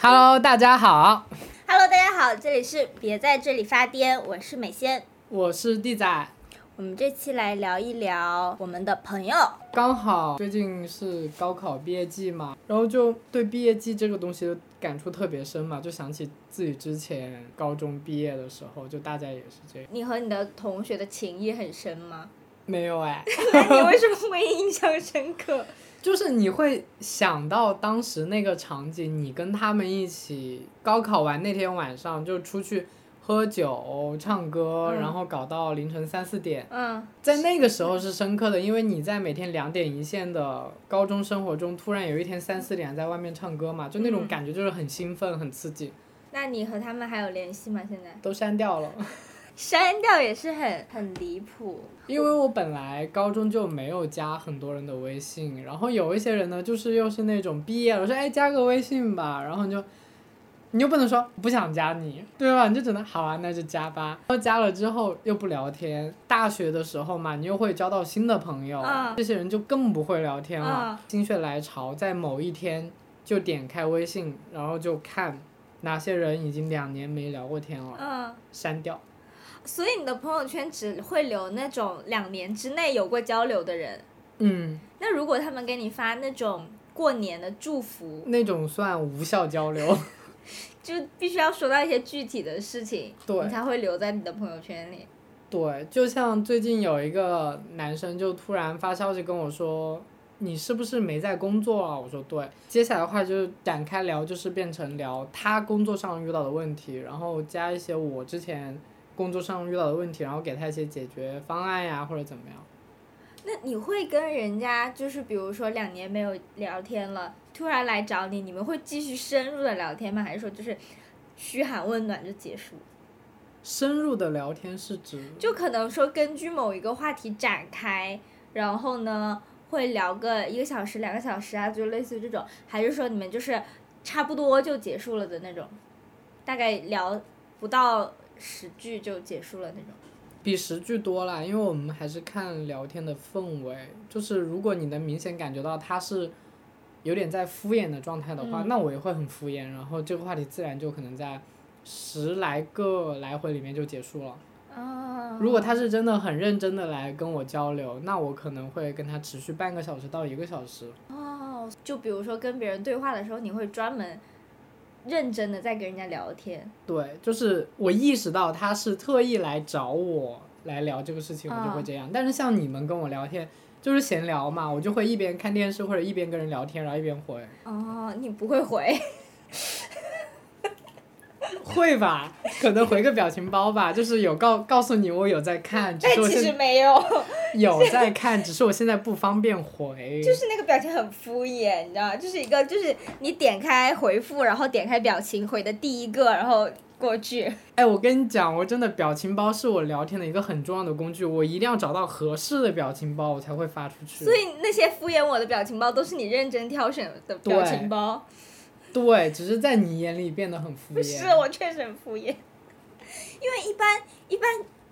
Hello，大家好，Hello，大家好，这里是别在这里发癫，我是美仙。我是地仔。我们这期来聊一聊我们的朋友。刚好最近是高考毕业季嘛，然后就对毕业季这个东西感触特别深嘛，就想起自己之前高中毕业的时候，就大家也是这样。你和你的同学的情谊很深吗？没有哎，那 你为什么会印象深刻？就是你会想到当时那个场景，你跟他们一起高考完那天晚上就出去喝酒、唱歌，嗯然后搞到凌晨三四点。嗯，在那个时候是深刻的，因为你在每天两点一线的高中生活中，突然有一天三四点在外面唱歌嘛，就那种嗯感觉就是很兴奋、很刺激，那你和他们还有联系吗？现在都删掉了。删掉也是很很离谱。因为我本来高中就没有加很多人的微信，然后有一些人呢，就是又是那种毕业了说哎加个微信吧，然后你就你又不能说不想加你，对吧？你就只能好啊，那就加吧。然后加了之后又不聊天，大学的时候嘛，你又会交到新的朋友，嗯这些人就更不会聊天了。嗯心血来潮，在某一天就点开微信，然后就看哪些人已经两年没聊过天了，嗯，删掉。所以你的朋友圈只会留那种两年之内有过交流的人。嗯，那如果他们给你发那种过年的祝福，那种算无效交流。就必须要说到一些具体的事情，对你才会留在你的朋友圈里。对，就像最近有一个男生就突然发消息跟我说：“你是不是没在工作啊？”我说：“对。”接下来的话就展开聊，就是变成聊他工作上遇到的问题，然后加一些我之前工作上遇到的问题，然后给他一些解决方案呀，或者怎么样。那你会跟人家就是比如说两年没有聊天了，突然来找你，你们会继续深入的聊天吗？还是说就是嘘寒问暖就结束？深入的聊天是指就可能说根据某一个话题展开，然后呢会聊个一个小时、两个小时啊，就类似于这种，还是说你们就是差不多就结束了的那种，大概聊不到十句就结束了那种。比十句多啦，因为我们还是看聊天的氛围，就是如果你能明显感觉到他是有点在敷衍的状态的话，那我也会很敷衍，然后这个话题自然就可能在十来个来回里面就结束了。啊如果他是真的很认真的来跟我交流，那我可能会跟他持续半个小时到一个小时。哦，就比如说跟别人对话的时候，你会专门认真的在跟人家聊天。对，就是我意识到他是特意来找我来聊这个事情，我就会嗯这样。但是像你们跟我聊天，就是闲聊嘛，我就会一边看电视或者一边跟人聊天，然后一边回。哦，你不会回。会吧？可能回个表情包吧，就是有告告诉你我有在看，只但其实没有，有在看，只是我现在不方便回。就是那个表情很敷衍，你知道吗？就是一个就是你点开回复，然后点开表情回的第一个，然后过去。哎，我跟你讲，我真的表情包是我聊天的一个很重要的工具，我一定要找到合适的表情包，我才会发出去。所以那些敷衍我的表情包都是你认真挑选的表情包。对，只是在你眼里变得很敷衍。不是，我确实很敷衍。因为一般一般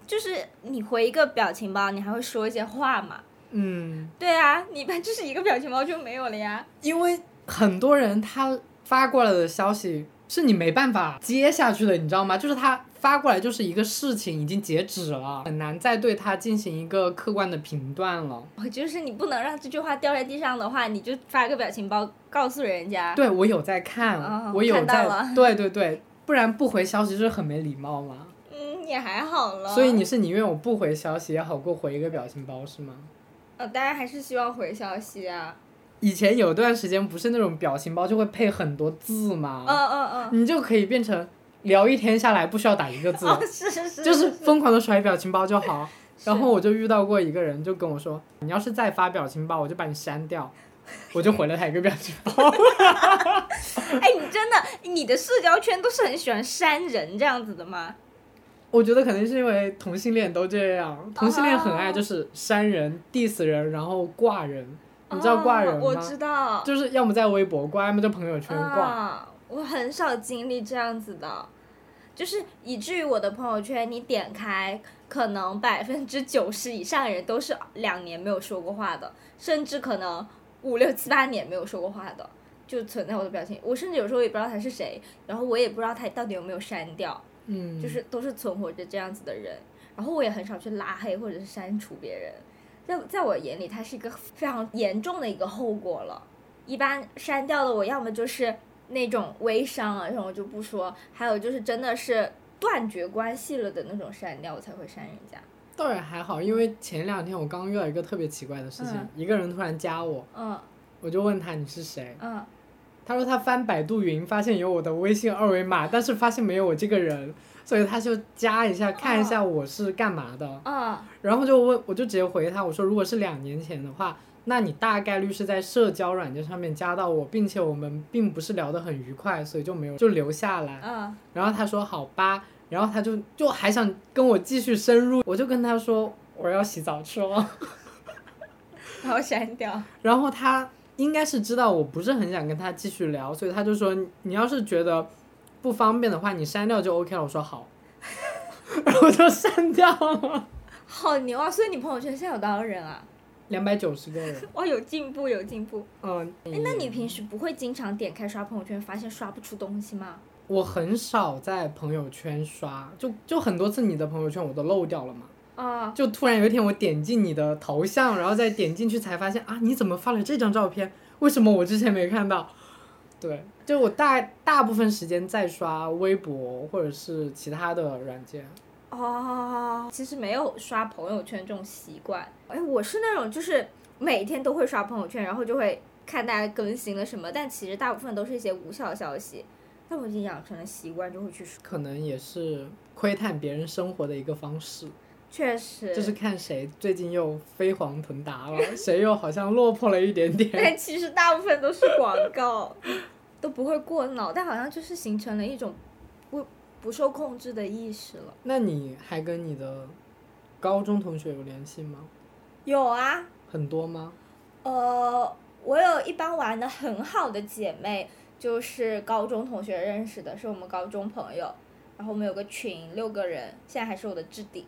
就是你回一个表情包，你还会说一些话嘛。嗯，对啊，你一般就是一个表情包就没有了呀。因为很多人他发过来的消息是你没办法接下去的，你知道吗？就是他发过来就是一个事情已经截止了，很难再对它进行一个客观的评断了。我就是你不能让这句话掉在地上的话，你就发个表情包告诉人家。对我有在看，哦我有在 对对对，不然不回消息就是很没礼貌嘛。嗯，也还好了。所以你是宁愿我不回消息也好过回一个表情包是吗？呃，当然还是希望回消息啊。以前有段时间不是那种表情包就会配很多字吗？嗯嗯嗯。你就可以变成聊一天下来不需要打一个字，哦，是是是。就是疯狂的甩表情包就好。然后我就遇到过一个人，就跟我说：“你要是再发表情包，我就把你删掉。”我就回了他一个表情包。哎，你真的，你的社交圈都是很喜欢删人这样子的吗？我觉得可能是因为同性恋都这样，同性恋很爱就是删人、diss 人，然后挂人。你知道挂人我知道。就是要么在微博挂，要么在朋友圈挂。啊，我很少经历这样子的，就是以至于我的朋友圈，你点开可能百分之九十以上的人都是两年没有说过话的，甚至可能五六七八年没有说过话的，就存在我的表情。我甚至有时候也不知道他是谁，然后我也不知道他到底有没有删掉，嗯，就是都是存活着这样子的人。然后我也很少去拉黑或者是删除别人，在在我眼里，它是一个非常严重的一个后果了。一般删掉的我要么就是那种微商啊，这种我就不说；还有就是真的是断绝关系了的那种删掉，我才会删人家。倒也还好，因为前两天我刚遇到一个特别奇怪的事情，嗯一个人突然加我，嗯。我就问他你是谁，嗯。他说他翻百度云发现有我的微信二维码，但是发现没有我这个人，所以他就加一下看一下我是干嘛的，嗯。然后就问我就直接回他我说如果是两年前的话，那你大概率是在社交软件上面加到我，并且我们并不是聊得很愉快，所以就没有就留下来。嗯然后他说好吧，然后他就就还想跟我继续深入，我就跟他说我要洗澡去了。然后删掉。然后他应该是知道我不是很想跟他继续聊，所以他就说你要是觉得不方便的话，你删掉就 OK 了。我说好，然后就删掉了。好牛啊！所以你朋友圈现在有多少人啊？两百九十个人，哇，有进步，有进步。嗯，哎，那你平时不会经常点开刷朋友圈，发现刷不出东西吗？我很少在朋友圈刷，就就很多次你的朋友圈我都漏掉了嘛。啊，就突然有一天我点进你的头像，然后再点进去才发现啊，你怎么发了这张照片？为什么我之前没看到？对，就我大大部分时间在刷微博或者是其他的软件。哦，其实没有刷朋友圈这种习惯。哎，我是那种就是每天都会刷朋友圈，然后就会看大家更新了什么，但其实大部分都是一些无效消息。但我已经养成了习惯，就会去刷。可能也是窥探别人生活的一个方式，确实，就是看谁最近又飞黄腾达了，谁又好像落魄了一点点。但其实大部分都是广告，都不会过脑但，好像就是形成了一种不不受控制的意识了。那你还跟你的高中同学有联系吗？有啊，很多吗？呃，我有一帮玩的很好的姐妹，就是高中同学认识的，是我们高中朋友。然后我们有个群，六个人，现在还是我的置顶。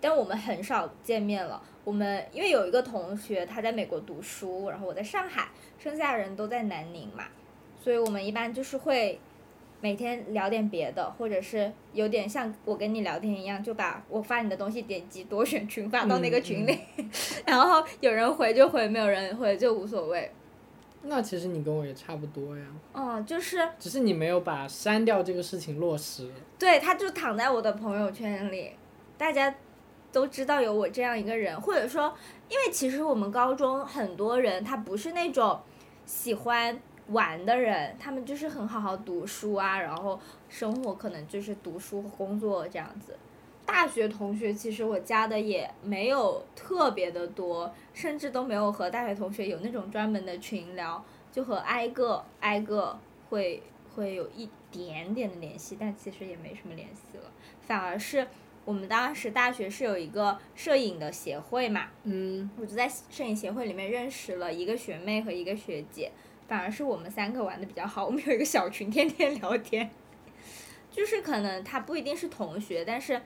但我们很少见面了。我们因为有一个同学他在美国读书，然后我在上海，剩下的人都在南宁嘛，所以我们一般就是会每天聊点别的，或者是有点像我跟你聊天一样，就把我发你的东西点击多选群发到那个群里，然后有人回就回，没有人回就无所谓。那其实你跟我也差不多呀，嗯，就是只是你没有把删掉这个事情落实。对，他就躺在我的朋友圈里，大家都知道有我这样一个人，或者说，因为其实我们高中很多人他不是那种喜欢玩的人，他们就是很好好读书啊，然后生活可能就是读书和工作这样子。大学同学其实我加的也没有特别的多，甚至都没有和大学同学有那种专门的群聊，就和挨个挨个会会有一点点的联系，但其实也没什么联系了。反而是我们当时大学是有一个摄影的协会嘛，嗯，我就在摄影协会里面认识了一个学妹和一个学姐，反而是我们三个玩的比较好，我们有一个小群，天天聊天。就是可能他不一定是同学，但是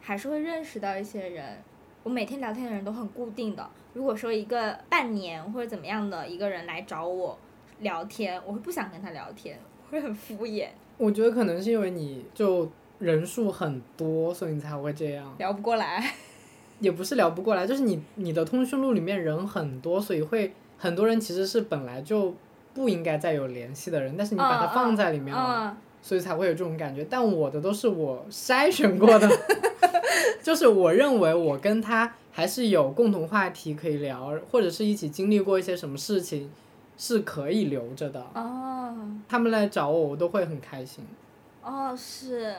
还是会认识到一些人。我每天聊天的人都很固定的。如果说一个半年或者怎么样的一个人来找我聊天，我会不想跟他聊天，会很敷衍，我觉得可能是因为你就人数很多，所以你才会这样。聊不过来。也不是聊不过来，就是你你的通讯录里面人很多，所以会很多人其实是本来就不应该再有联系的人，但是你把它放在里面了，嗯，所以才会有这种感觉。但我的都是我筛选过的，就是我认为我跟他还是有共同话题可以聊，或者是一起经历过一些什么事情，是可以留着的。哦。他们来找我，我都会很开心。哦，是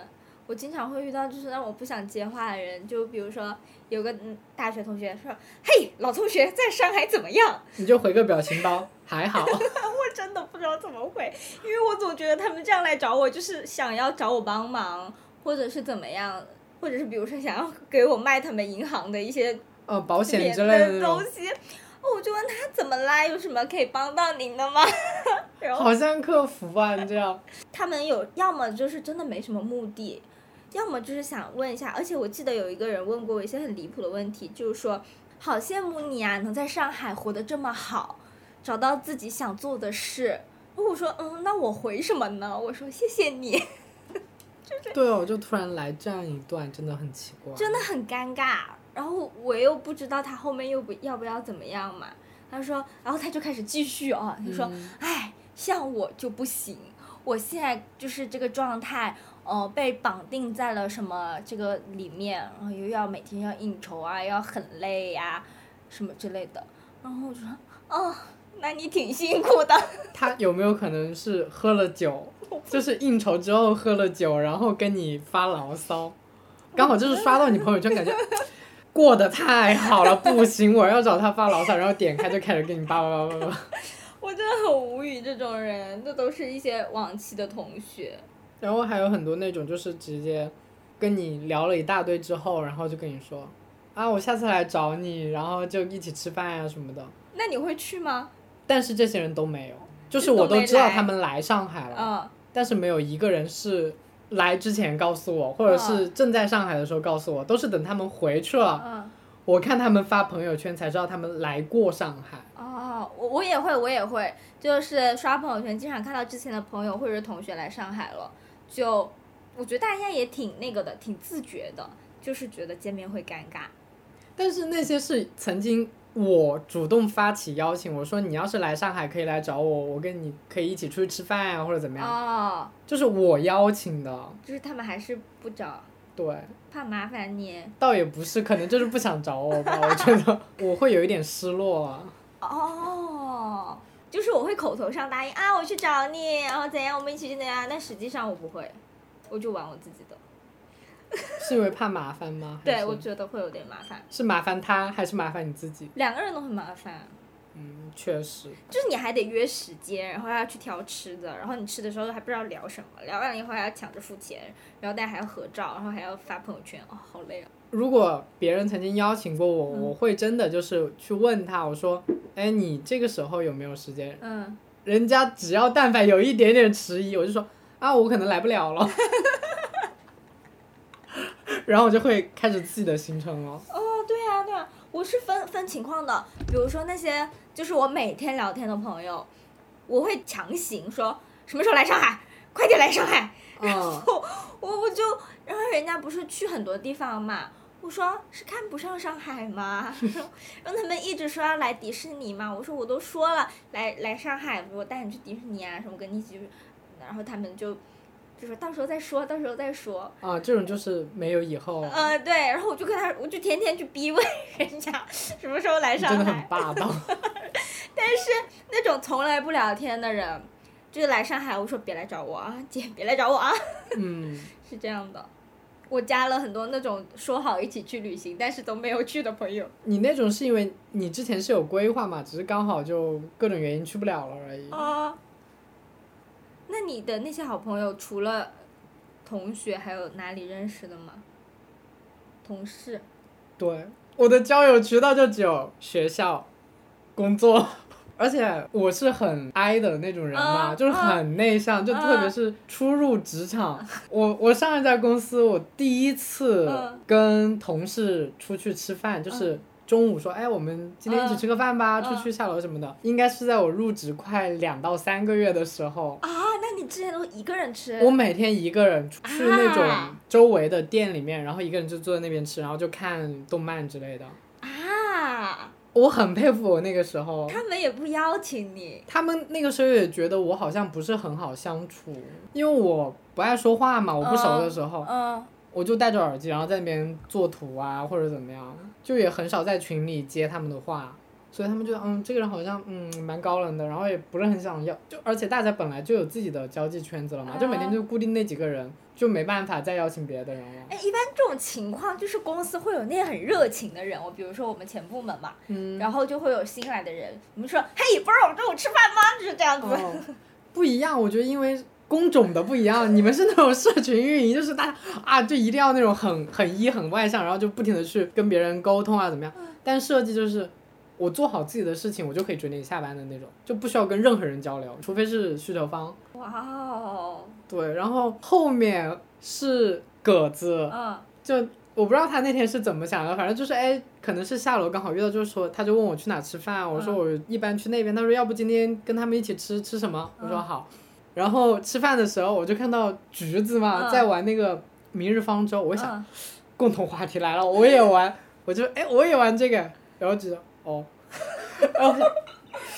我经常会遇到就是让我不想接话的人，就比如说有个嗯大学同学说：“嘿，老同学，在上海怎么样 你就回个表情包，还好。？”我真的不知道怎么回，因为我总觉得他们这样来找我，就是想要找我帮忙，或者是怎么样，或者是比如说想要给我卖他们银行的一些呃，保险之类的，东西。哦我就问他怎么啦，有什么可以帮到您的吗？然后好像客服啊，你这样。他们有要么就是真的没什么目的，要么就是想问一下，而且我记得有一个人问过我一些很离谱的问题，就是说，好羡慕你啊，能在上海活得这么好，找到自己想做的事。我说，嗯，那我回什么呢？我说谢谢你，对哦，就突然来这样一段，真的很奇怪。真的很尴尬。然后我又不知道他后面又不要不要怎么样嘛。他说，然后他就开始继续啊，他说，嗯哎，像我就不行，我现在就是这个状态，呃，被绑定在了什么这个里面，然后又要每天要应酬啊，要很累呀、什么之类的。然后我就说，哦，那你挺辛苦的。他有没有可能是喝了酒，就是应酬之后喝了酒，然后跟你发牢骚，刚好就是刷到你朋友圈，感觉 过得太好了，不行，我要找他发牢骚，然后点开就开始跟你叭叭叭叭叭。我真的很无语，这种人，这都是一些往期的同学。然后还有很多那种就是直接跟你聊了一大堆之后，然后就跟你说啊，我下次来找你，然后就一起吃饭呀、什么的。那你会去吗？但是这些人都没有，就是我都知道他们来上海了，嗯，但是没有一个人是来之前告诉我，或者是正在上海的时候告诉我，都是等他们回去了，嗯。我看他们发朋友圈才知道他们来过上海。哦，我我也会，我也会，就是刷朋友圈，经常看到之前的朋友或者是同学来上海了，就我觉得大家也挺那个的，挺自觉的，就是觉得见面会尴尬。但是那些是曾经我主动发起邀请，我说你要是来上海可以来找我，我跟你可以一起出去吃饭啊，或者怎么样，哦，就是我邀请的。就是他们还是不找，对，怕麻烦你。倒也不是，可能就是不想找我吧。我觉得我会有一点失落啊。哦，就是我会口头上答应啊，我去找你，然后怎样，我们一起去怎样，但实际上我不会，我就玩我自己的。是因为怕麻烦吗？对，我觉得会有点麻烦，是麻烦他还是麻烦你自己？两个人都很麻烦。嗯，确实。就是你还得约时间，然后要去挑吃的，然后你吃的时候还不知道聊什么，聊完了以后还要抢着付钱，然后大家还要合照，然后还要发朋友圈，哦，好累啊！如果别人曾经邀请过我，嗯我会真的就是去问他，我说，哎，你这个时候有没有时间？嗯，人家只要但凡有一点点迟疑，我就说啊，我可能来不了了。然后我就会开始自己的行程了。哦，对啊，对啊，我是分分情况的，比如说那些就是我每天聊天的朋友，我会强行说什么时候来上海，快点来上海，嗯，我我就，然后人家不是去很多地方嘛，我说是看不上上海吗？然后他们一直说要来迪士尼嘛，我说我都说了，来来上海，我带你去迪士尼啊，什么跟你一起去，然后他们就就说到时候再说，到时候再说，啊，这种就是没有以后，呃，对，然后我就跟他，我就天天去逼问人家什么时候来上海真的很霸道。但是。那种从来不聊天的人，就是来上海，我说别来找我啊，姐别来找我啊。嗯，是这样的，我加了很多那种说好一起去旅行，但是都没有去的朋友。你那种是因为你之前是有规划嘛，只是刚好就各种原因去不了了而已。啊，那你的那些好朋友，除了同学，还有哪里认识的吗？同事。对，我的交友渠道就只有学校、工作，而且我是很 I 的那种人嘛，嗯就是很内向，就特别是初入职场。我我上一家公司，我第一次嗯跟同事出去吃饭，就是。中午说，哎，我们今天一起吃个饭吧，嗯出去下楼什么的。应该是在我入职快两到三个月的时候，啊，那你之前都一个人吃？我每天一个人去那种啊周围的店里面，然后一个人就坐在那边吃，然后就看动漫之类的。啊，我很佩服我那个时候，他们也不邀请你。他们那个时候也觉得我好像不是很好相处，因为我不爱说话嘛，我不熟的时候，嗯，我就戴着耳机，然后在那边做图啊或者怎么样，就也很少在群里接他们的话，所以他们就嗯这个人好像嗯蛮高冷的，然后也不是很想要，就而且大家本来就有自己的交际圈子了嘛，就每天就固定那几个人，就没办法再邀请别的人了。哎，一般这种情况就是公司会有那些很热情的人，我比如说我们前部门嘛，嗯，然后就会有新来的人，我们说，嘿，不是我们中午吃饭吗？就是这样子。哦，不一样，我觉得因为工种的不一样，你们是那种社群运营，就是大家啊，就一定要那种很 很一很外向，然后就不停的去跟别人沟通啊，怎么样？但设计就是我做好自己的事情，我就可以准点下班的那种，就不需要跟任何人交流，除非是需求方。哇哦，对，然后后面是葛子，嗯。就我不知道他那天是怎么想的，反正就是哎，可能是下楼刚好遇到，就是说他就问我去哪吃饭，我说嗯。我一般去那边，他说要不今天跟他们一起吃吃什么，我说嗯。好，然后吃饭的时候我就看到橘子嘛嗯在玩那个明日方舟，我想嗯。共同话题来了，我也玩，我就哎我也玩这个，然后橘子哦，然后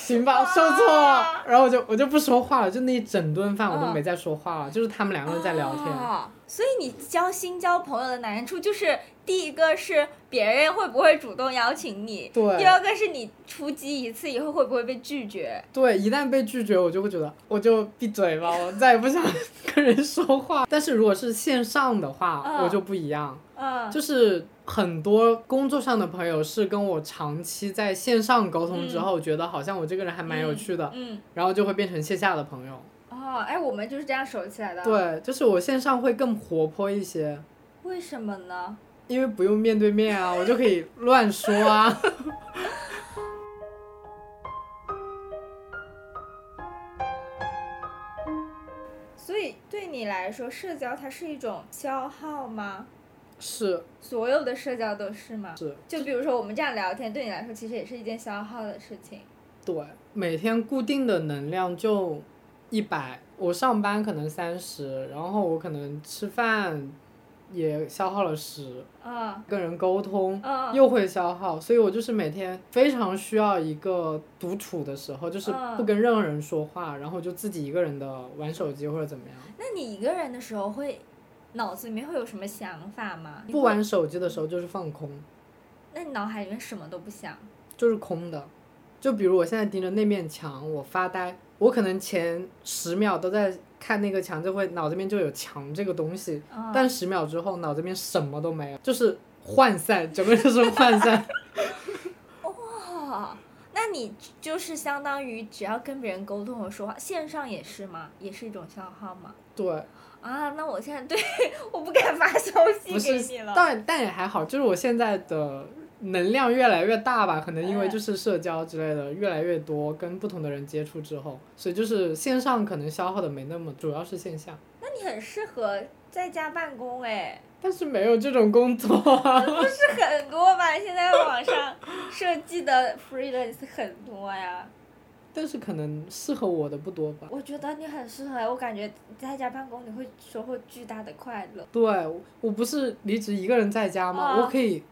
行吧，受挫了，然后我就我就不说话了，就那一整顿饭我都嗯没再说话了，就是他们两个人在聊天。哦所以你交新交朋友的难处就是，第一个是别人会不会主动邀请你，对第二个是你出击一次以后会不会被拒绝。对，一旦被拒绝，我就会觉得我就闭嘴吧，我再也不想跟人说话。但是如果是线上的话，嗯我就不一样，嗯就是很多工作上的朋友是跟我长期在线上沟通之后，觉得好像我这个人还蛮有趣的，嗯然后就会变成线下的朋友。哦，哎，我们就是这样熟起来的。，对，就是我线上会更活泼一些，为什么呢？因为不用面对面啊，我就可以乱说啊。所以对你来说，社交它是一种消耗吗？是所有的社交都是吗？是，就比如说我们这样聊天，对你来说其实也是一件消耗的事情。对，每天固定的能量就一百，我上班可能三十，然后我可能吃饭也消耗了时，嗯跟人沟通嗯又会消耗，所以我就是每天非常需要一个独处的时候，就是嗯不跟任何人说话，然后就自己一个人的玩手机或者怎么样。那你一个人的时候会脑子里面会有什么想法吗？不，玩手机的时候就是放空，那你脑海里面什么都不想。就是空的。就比如我现在盯着那面墙，我发呆，我可能前十秒都在看那个墙，就会脑子里面就有墙这个东西，嗯但十秒之后脑子里面什么都没有，就是涣散，整个就是涣散。哦，那你就是相当于只要跟别人沟通和说话，线上也是吗？也是一种消耗吗？对，啊，那我现在对 我不敢发消息不是给你了。但但也还好，就是我现在的能量越来越大吧，可能因为嗯就是社交之类的越来越多，跟不同的人接触之后，所以就是线上可能消耗的没那么，主要是线下。那你很适合在家办公哎，但是没有这种工作啊。不是很多吧？现在网上设计的 freelance 很多呀。但是可能适合我的不多吧。我觉得你很适合，我感觉在家办公你会收获巨大的快乐。对，我不是离职一个人在家吗？啊我可以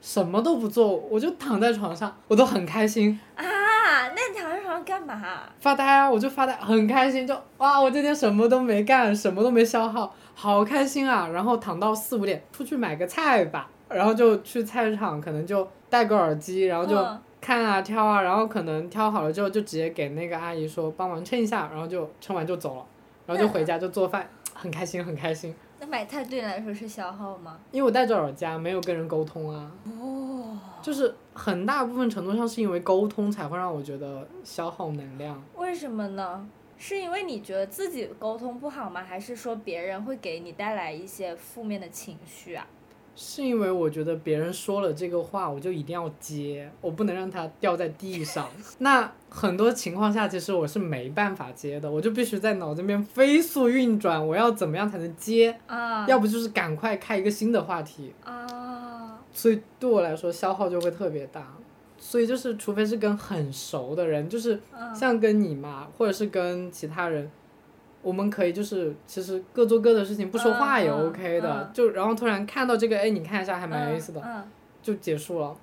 什么都不做，我就躺在床上，我都很开心，啊，那你躺在床上干嘛？发呆啊，我就发呆，很开心，就哇，我今天什么都没干，什么都没消耗，好开心啊！然后躺到四五点，出去买个菜吧，然后就去菜市场，可能就戴个耳机，然后就嗯看啊挑啊，然后可能挑好了之后就直接给那个阿姨说帮忙称一下，然后就称完就走了，然后就回家就做饭，很开心很开心，那买菜对你来说是消耗吗？因为我戴着耳机啊，没有跟人沟通啊。哦，就是很大部分程度上是因为沟通才会让我觉得消耗能量。为什么呢？是因为你觉得自己沟通不好吗？还是说别人会给你带来一些负面的情绪啊？是因为我觉得别人说了这个话，我就一定要接，我不能让它掉在地上。那很多情况下，其实我是没办法接的，我就必须在脑子里面飞速运转，我要怎么样才能接？啊，要不就是赶快开一个新的话题。啊，所以对我来说消耗就会特别大。所以就是，除非是跟很熟的人，就是嗯像跟你嘛，或者是跟其他人，我们可以就是其实各做各的事情，不说话也 OK 的。嗯就然后突然看到这个，哎，你看一下还蛮有意思的，嗯，就结束了。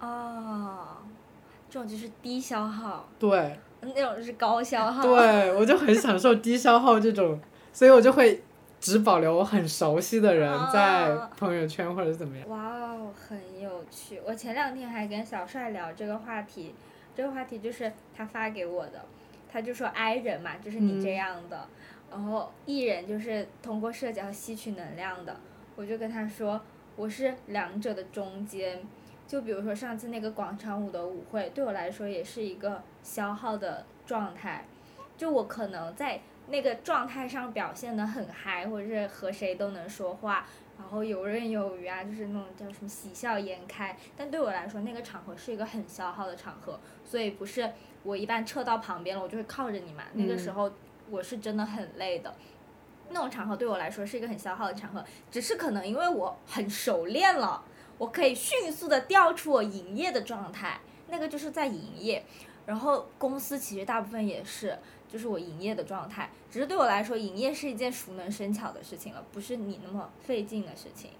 嗯哦，这种就是低消耗，对那种就是高消耗。对，我就很享受低消耗这种，所以我就会只保留我很熟悉的人在哦朋友圈或者怎么样。哇哦，很有趣。我前两天还跟小帅聊这个话题，这个话题就是他发给我的，他就说 I 人嘛，就是你这嗯样的，然后 E 人就是通过社交吸取能量的。我就跟他说，我是两者的中间。就比如说上次那个广场舞的舞会，对我来说也是一个消耗的状态。就我可能在那个状态上表现的很嗨，或者是和谁都能说话，然后游刃有余啊，就是那种叫什么喜笑颜开。但对我来说，那个场合是一个很消耗的场合，所以不是我一般撤到旁边了，我就会靠着你嘛。那个时嗯候我是真的很累的。那种场合对我来说是一个很消耗的场合，只是可能因为我很熟练了，我可以迅速的调出我营业的状态，那个就是在营业。然后公司其实大部分也是，就是我营业的状态，只是对我来说，营业是一件熟能生巧的事情了，不是你那么费劲的事情。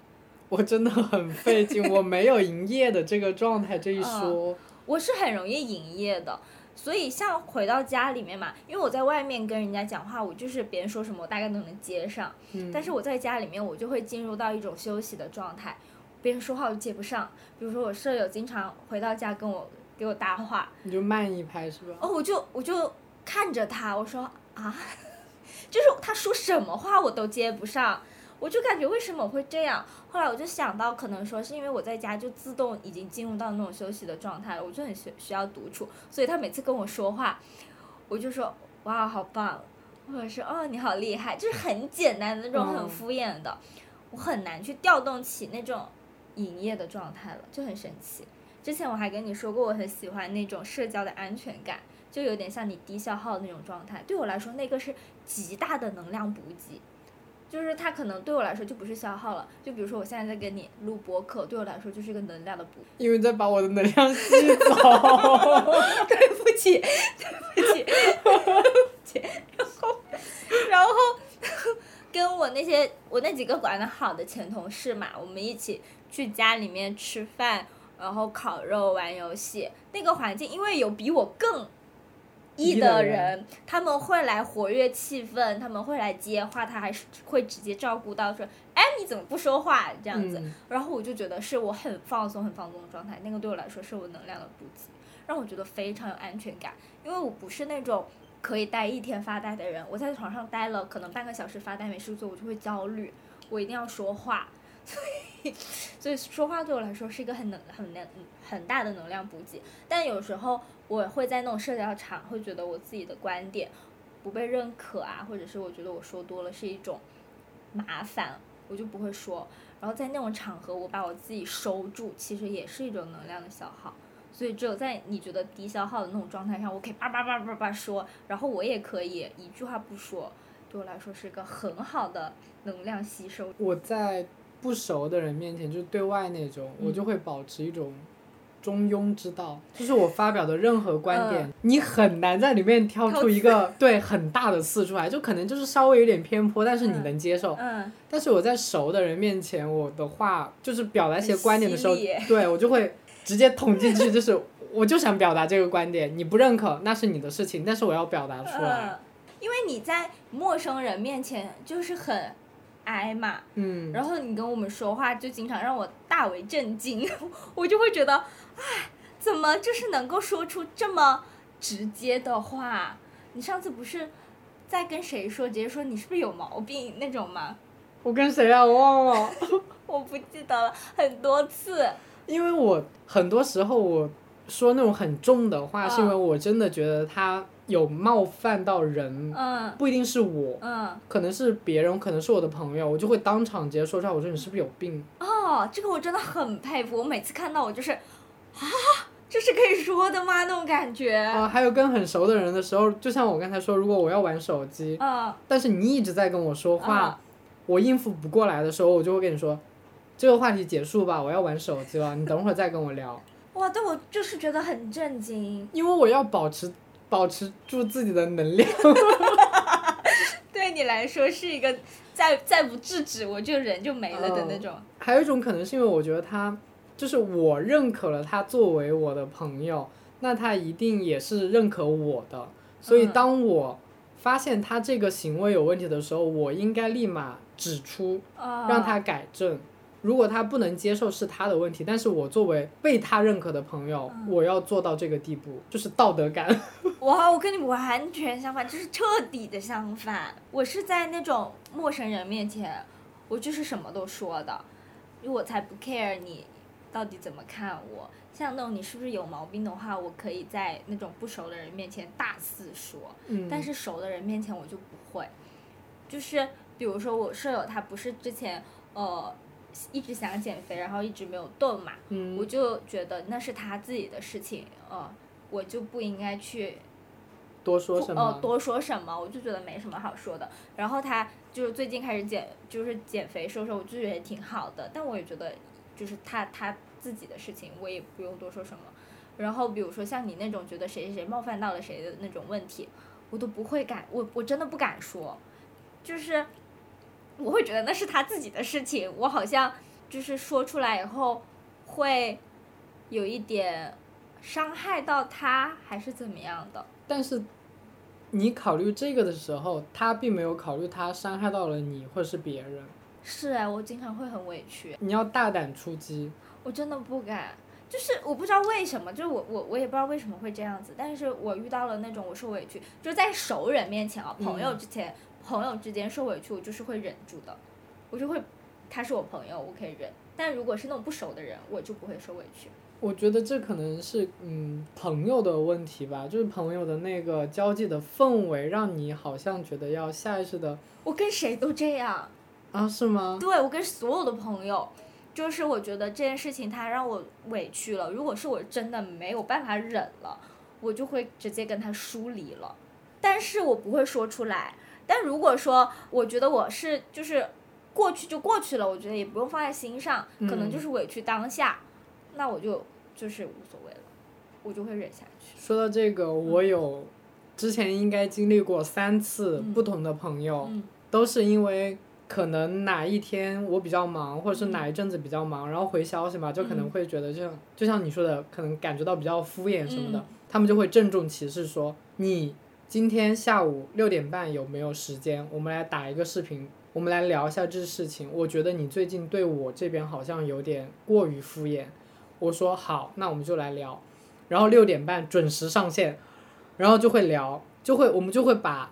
我真的很费劲，我没有营业的这个状态这一说。我是很容易营业的，所以像回到家里面嘛，因为我在外面跟人家讲话，我就是别人说什么我大概都能接上，嗯。但是我在家里面我就会进入到一种休息的状态，别人说话我接不上，比如说我舍友经常回到家跟我给我搭话，你就慢一拍是吧？哦，我就我就看着他，我说啊，就是他说什么话我都接不上，我就感觉为什么我会这样？后来我就想到，可能说是因为我在家就自动已经进入到那种休息的状态了，我就很需需要独处，所以他每次跟我说话，我就说哇好棒，或者是哦你好厉害，就是很简单的那种很嗯敷衍的，我很难去调动起那种营业的状态了，就很神奇。之前我还跟你说过，我很喜欢那种社交的安全感，就有点像你低消耗的那种状态。对我来说，那个是极大的能量补给，就是它可能对我来说就不是消耗了。就比如说我现在在跟你录播客，对我来说就是一个能量的补。因为在把我的能量吸走。对不起，对不起，对不起。然后，然后跟我那些我那几个管的好的前同事嘛，我们一起去家里面吃饭，然后烤肉、玩游戏。那个环境，因为有比我更。E 的的人人，他们会来活跃气氛，他们会来接话，他还是会直接照顾到说，哎，你怎么不说话这样子。嗯然后我就觉得是我很放松、很放松的状态，那个对我来说是我能量的补给，让我觉得非常有安全感。因为我不是那种可以待一天发呆的人，我在床上待了可能半个小时发呆没事做，我就会焦虑，我一定要说话，所以 所以说话对我来说是一个很能很能很大的能量补给。但有时候我会在那种社交场会觉得我自己的观点不被认可啊，或者是我觉得我说多了是一种麻烦，我就不会说。然后在那种场合，我把我自己收住，其实也是一种能量的消耗。所以只有在你觉得低消耗的那种状态上，我可以叭叭叭叭叭说，然后我也可以一句话不说，对我来说是一个很好的能量吸收。我在不熟的人面前，就是对外那种，我就会保持一种中庸之道，就是我发表的任何观点，你很难在里面挑出一个对很大的刺出来，就可能就是稍微有点偏颇，但是你嗯能接受。嗯，但是我在熟的人面前，我的话就是表达一些观点的时候，对我就会直接捅进去，就是我就想表达这个观点，你不认可那是你的事情，但是我要表达出来。嗯，因为你在陌生人面前就是很哀嘛，嗯，然后你跟我们说话就经常让我大为震惊，我就会觉得，哎，怎么就是能够说出这么直接的话？你上次不是在跟谁说，直接说你是不是有毛病那种吗？我跟谁啊？我忘了。我不记得了，很多次。因为我很多时候我说那种很重的话，嗯是因为我真的觉得他有冒犯到人，嗯不一定是我，嗯，可能是别人，可能是我的朋友，我就会当场直接说出来，我说你是不是有病？哦，这个我真的很佩服。我每次看到我就是，啊，这是可以说的吗？那种感觉。啊、还有跟很熟的人的时候，就像我刚才说，如果我要玩手机，嗯但是你一直在跟我说话，嗯我应付不过来的时候，我就会跟你说，这个话题结束吧，我要玩手机了，你等会儿再跟我聊，哇，但我就是觉得很震惊。因为我要保持保持住自己的能量。对你来说是一个再再不制止我就人就没了的那种。还有一种可能是因为我觉得他，就是我认可了他作为我的朋友，那他一定也是认可我的。所以嗯当我发现他这个行为有问题的时候，我应该立马指出，啊让他改正。如果他不能接受是他的问题，但是我作为被他认可的朋友，嗯我要做到这个地步，就是道德感。哇，我跟你完全相反，就是彻底的相反。我是在那种陌生人面前，我就是什么都说的，因为我才不 care 你到底怎么看我。像那种你是不是有毛病的话，我可以在那种不熟的人面前大肆说，嗯，但是熟的人面前我就不会。就是比如说我舍友他不是之前呃一直想减肥，然后一直没有动嘛，嗯我就觉得那是他自己的事情，呃，我就不应该去多说什么？哦，多说什么？我就觉得没什么好说的。然后他就是最近开始减，就是减肥瘦瘦，我就觉得挺好的。但我也觉得，就是他他自己的事情，我也不用多说什么。然后比如说像你那种觉得谁谁谁冒犯到了谁的那种问题，我都不会敢，我我真的不敢说，就是我会觉得那是他自己的事情，我好像就是说出来以后会有一点伤害到他，还是怎么样的。但是你考虑这个的时候，他并没有考虑他伤害到了你或者是别人。是啊，我经常会很委屈。你要大胆出击。我真的不敢。就是我不知道为什么，就是我我我也不知道为什么会这样子，但是我遇到了那种我受委屈，就在熟人面前啊，朋友之前，朋友之间受委屈，我就是会忍住的，我就会，他是我朋友，我可以忍，但如果是那种不熟的人，我就不会受委屈。我觉得这可能是嗯朋友的问题吧，就是朋友的那个交际的氛围，让你好像觉得要下意识的。我跟谁都这样。啊？是吗？对，我跟所有的朋友。就是我觉得这件事情他让我委屈了，如果是我真的没有办法忍了，我就会直接跟他疏离了，但是我不会说出来。但如果说我觉得我是就是过去就过去了，我觉得也不用放在心上，可能就是委屈当下，那我就就是无所谓了，我就会忍下去。说到这个，我有之前应该经历过三次不同的朋友，都是因为。可能哪一天我比较忙，或者是哪一阵子比较忙，然后回消息嘛，就可能会觉得就就像你说的，可能感觉到比较敷衍什么的，他们就会郑重其事说：“你今天下午六点半有没有时间？我们来打一个视频，我们来聊一下这事情。我觉得你最近对我这边好像有点过于敷衍。”我说：“好，那我们就来聊。”然后六点半准时上线，然后就会聊，就会我们就会把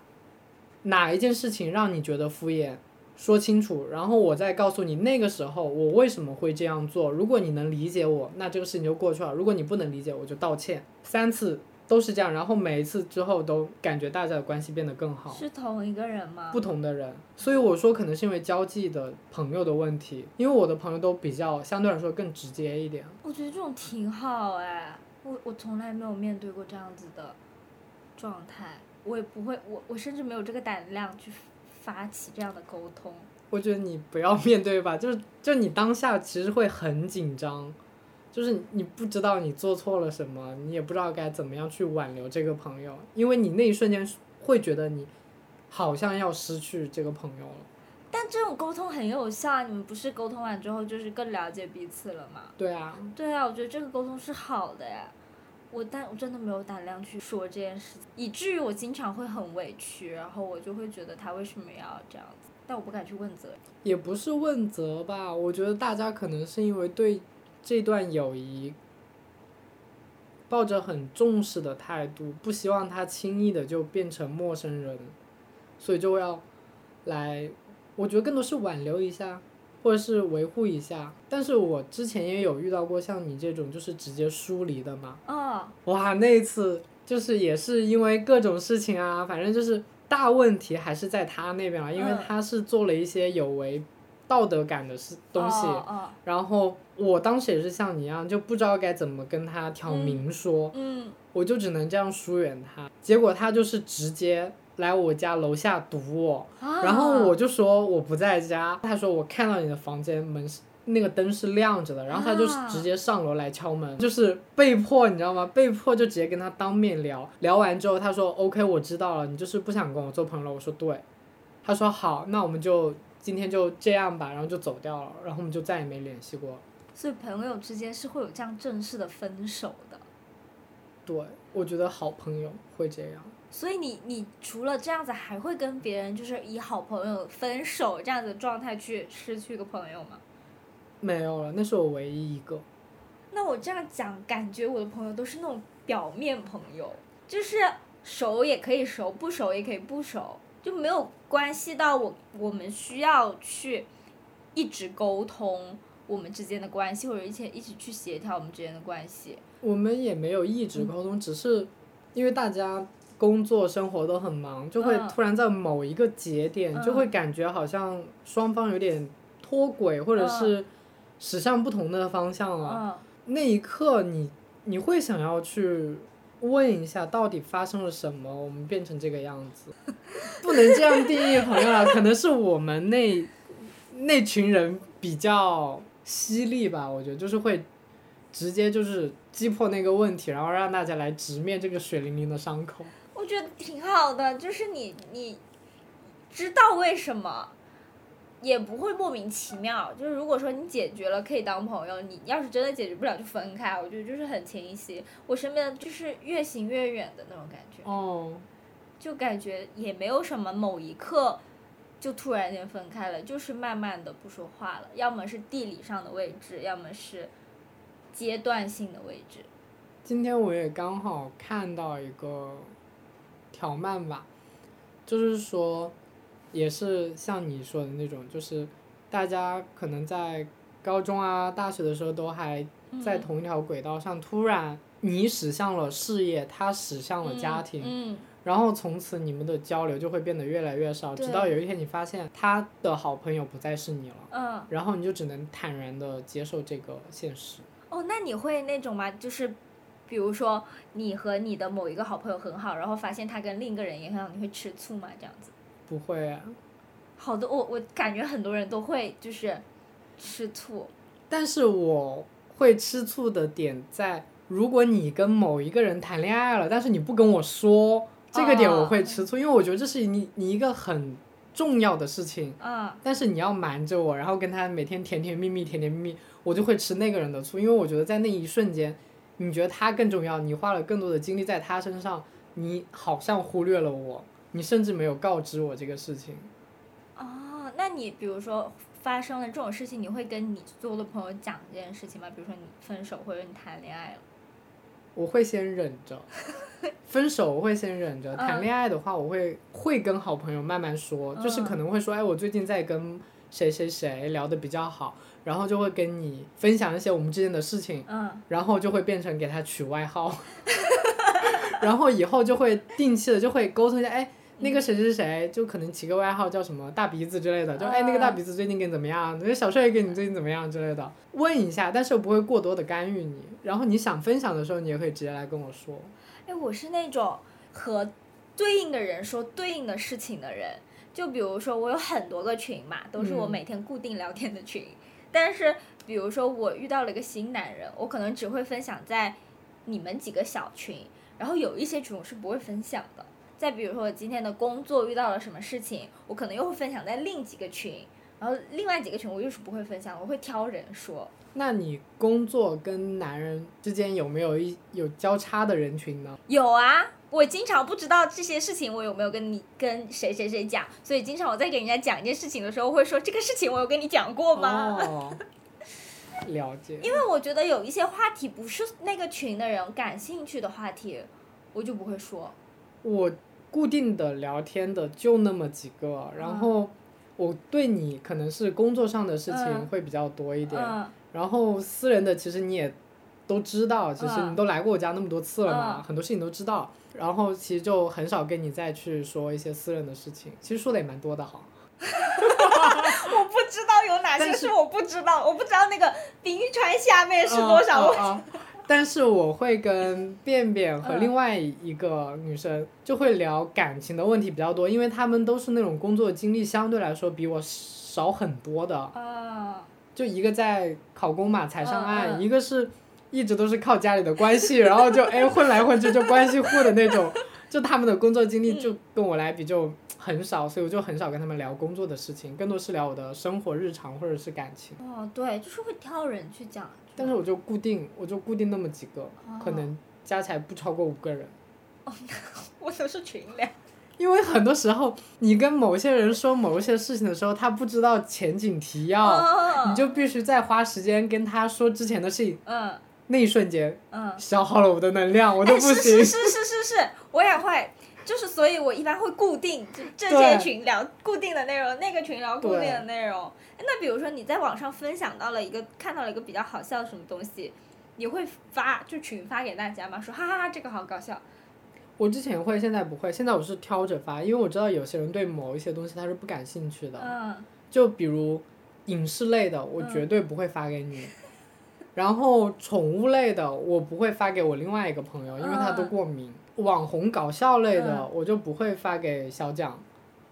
哪一件事情让你觉得敷衍。说清楚，然后我再告诉你那个时候我为什么会这样做。如果你能理解我，那这个事情就过去了；如果你不能理解，我就道歉。三次都是这样，然后每一次之后都感觉大家的关系变得更好。是同一个人吗？不同的人，所以我说可能是因为交际的朋友的问题，因为我的朋友都比较相对来说更直接一点。我觉得这种挺好哎，我我从来没有面对过这样子的状态，我也不会，我我甚至没有这个胆量去。发起这样的沟通，我觉得你不要面对吧，就是就你当下其实会很紧张，就是你不知道你做错了什么，你也不知道该怎么样去挽留这个朋友，因为你那一瞬间会觉得你好像要失去这个朋友了。但这种沟通很有效啊！你们不是沟通完之后就是更了解彼此了吗？对啊。对啊，我觉得这个沟通是好的呀。我但我真的没有胆量去说这件事情，以至于我经常会很委屈，然后我就会觉得他为什么要这样子，但我不敢去问责。也不是问责吧，我觉得大家可能是因为对这段友谊抱着很重视的态度，不希望他轻易的就变成陌生人，所以就要来，我觉得更多是挽留一下。或者是维护一下，但是我之前也有遇到过像你这种就是直接疏离的嘛。嗯。哇，那一次就是也是因为各种事情啊，反正就是大问题还是在他那边了，因为他是做了一些有违道德感的事东西。然后我当时也是像你一样，就不知道该怎么跟他挑明说。嗯。我就只能这样疏远他，结果他就是直接。来我家楼下堵我，然后我就说我不在家。他说我看到你的房间门那个灯是亮着的，然后他就直接上楼来敲门，就是被迫，你知道吗？被迫就直接跟他当面聊。聊完之后，他说 OK，我知道了，你就是不想跟我做朋友了。我说对。他说好，那我们就今天就这样吧，然后就走掉了，然后我们就再也没联系过。所以朋友之间是会有这样正式的分手的。对，我觉得好朋友会这样。所以你你除了这样子，还会跟别人就是以好朋友分手这样子状态去失去一个朋友吗？没有了，那是我唯一一个。那我这样讲，感觉我的朋友都是那种表面朋友，就是熟也可以熟，不熟也可以不熟，就没有关系到我我们需要去一直沟通我们之间的关系，或者一起一起去协调我们之间的关系。我们也没有一直沟通，只是因为大家。工作生活都很忙，就会突然在某一个节点，就会感觉好像双方有点脱轨，或者是驶向不同的方向了。那一刻，你你会想要去问一下到底发生了什么，我们变成这个样子，不能这样定义朋友了，可能是我们那那群人比较犀利吧，我觉得就是会直接就是击破那个问题，然后让大家来直面这个血淋淋的伤口。我觉得挺好的，就是你你知道为什么，也不会莫名其妙。就是如果说你解决了，可以当朋友；你要是真的解决不了，就分开。我觉得就是很清晰。我身边就是越行越远的那种感觉，哦，就感觉也没有什么某一刻就突然间分开了，就是慢慢的不说话了。要么是地理上的位置，要么是阶段性的位置。今天我也刚好看到一个条漫吧，就是说，也是像你说的那种，就是大家可能在高中啊、大学的时候都还在嗯同一条轨道上，突然你驶向了事业，他驶向了家庭，嗯，然后从此你们的交流就会变得越来越少，直到有一天你发现他的好朋友不再是你了，嗯，然后你就只能坦然的接受这个现实。哦，那你会那种吗？就是，比如说你和你的某一个好朋友很好，然后发现他跟另一个人也很好，你会吃醋吗？这样子？不会啊，好的，我我感觉很多人都会就是吃醋。但是我会吃醋的点在，如果你跟某一个人谈恋爱了，但是你不跟我说，这个点我会吃醋，因为我觉得这是你你一个很重要的事情，嗯，但是你要瞒着我，然后跟他每天甜甜蜜蜜，甜甜蜜蜜，我就会吃那个人的醋，因为我觉得在那一瞬间，你觉得他更重要，你花了更多的精力在他身上，你好像忽略了我，你甚至没有告知我这个事情。哦，那你比如说发生了这种事情，你会跟你所有的朋友讲这件事情吗？比如说你分手或者你谈恋爱了。我会先忍着，分手我会先忍着，谈嗯恋爱的话我会会跟好朋友慢慢说，就是可能会说，哎，我最近在跟谁谁谁聊得比较好，然后就会跟你分享一些我们之间的事情，嗯。然后就会变成给他取外号，然后以后就会定期的就会沟通一下，哎。那个谁谁谁就可能起个外号叫什么大鼻子之类的，就哎那个大鼻子最近跟你怎么样？那个小帅哥你最近怎么样之类的，问一下，但是又不会过多的干预你。然后你想分享的时候，你也可以直接来跟我说。哎，我是那种和对应的人说对应的事情的人。就比如说，我有很多个群嘛，都是我嗯每天固定聊天的群。但是，比如说我遇到了一个新男人，我可能只会分享在你们几个小群，然后有一些群我是不会分享的。再比如说，我今天的工作遇到了什么事情，我可能又会分享在另几个群，然后另外几个群我又是不会分享，我会挑人说。那你工作跟男人之间有没有一有交叉的人群呢？有啊，我经常不知道这些事情我有没有跟你跟谁谁谁讲，所以经常我在给人家讲一件事情的时候，会说这个事情我有跟你讲过吗？哦，了解。因为我觉得有一些话题不是那个群的人感兴趣的话题，我就不会说。我固定的聊天的就那么几个，然后我对你可能是工作上的事情嗯。会比较多一点，嗯。然后私人的其实你也都知道，其实嗯你都来过我家那么多次了嘛，嗯。很多事情都知道，然后其实就很少跟你再去说一些私人的事情，其实说的也蛮多的哈。我不知道有哪些是我不知道，我不知道那个冰川下面是多少。但是我会跟便便和嗯另外一个女生就会聊感情的问题比较多，因为她们都是那种工作经历相对来说比我少很多的。啊，就一个在考公嘛才上岸，一个是一直都是靠家里的关系，然后就哎混来混去就关系户的那种，就他们的工作经历就跟我来比就很少，所以我就很少跟他们聊工作的事情，更多是聊我的生活日常或者是感情。哦，对，就是会挑人去讲。但是我就固定，我就固定那么几个，哦可能加起来不超过五个人。我都是群聊。因为很多时候，你跟某些人说某一些事情的时候，他不知道前景提要，哦你就必须再花时间跟他说之前的事情。嗯那一瞬间，嗯。消耗了我的能量，我都哎，不行。是是是是是是，我也会，就是所以，我一般会固定这这些群聊固定的内容，那个群聊固定的内容。哎那比如说你在网上分享到了一个看到了一个比较好笑的什么东西，你会发就群发给大家吗？说哈哈哈这个好搞笑。我之前会，现在不会。现在我是挑着发，因为我知道有些人对某一些东西他是不感兴趣的。嗯就比如影视类的，我嗯绝对不会发给你。然后宠物类的我不会发给我另外一个朋友，因为他都嗯过敏。网红搞笑类的我就不会发给小蒋，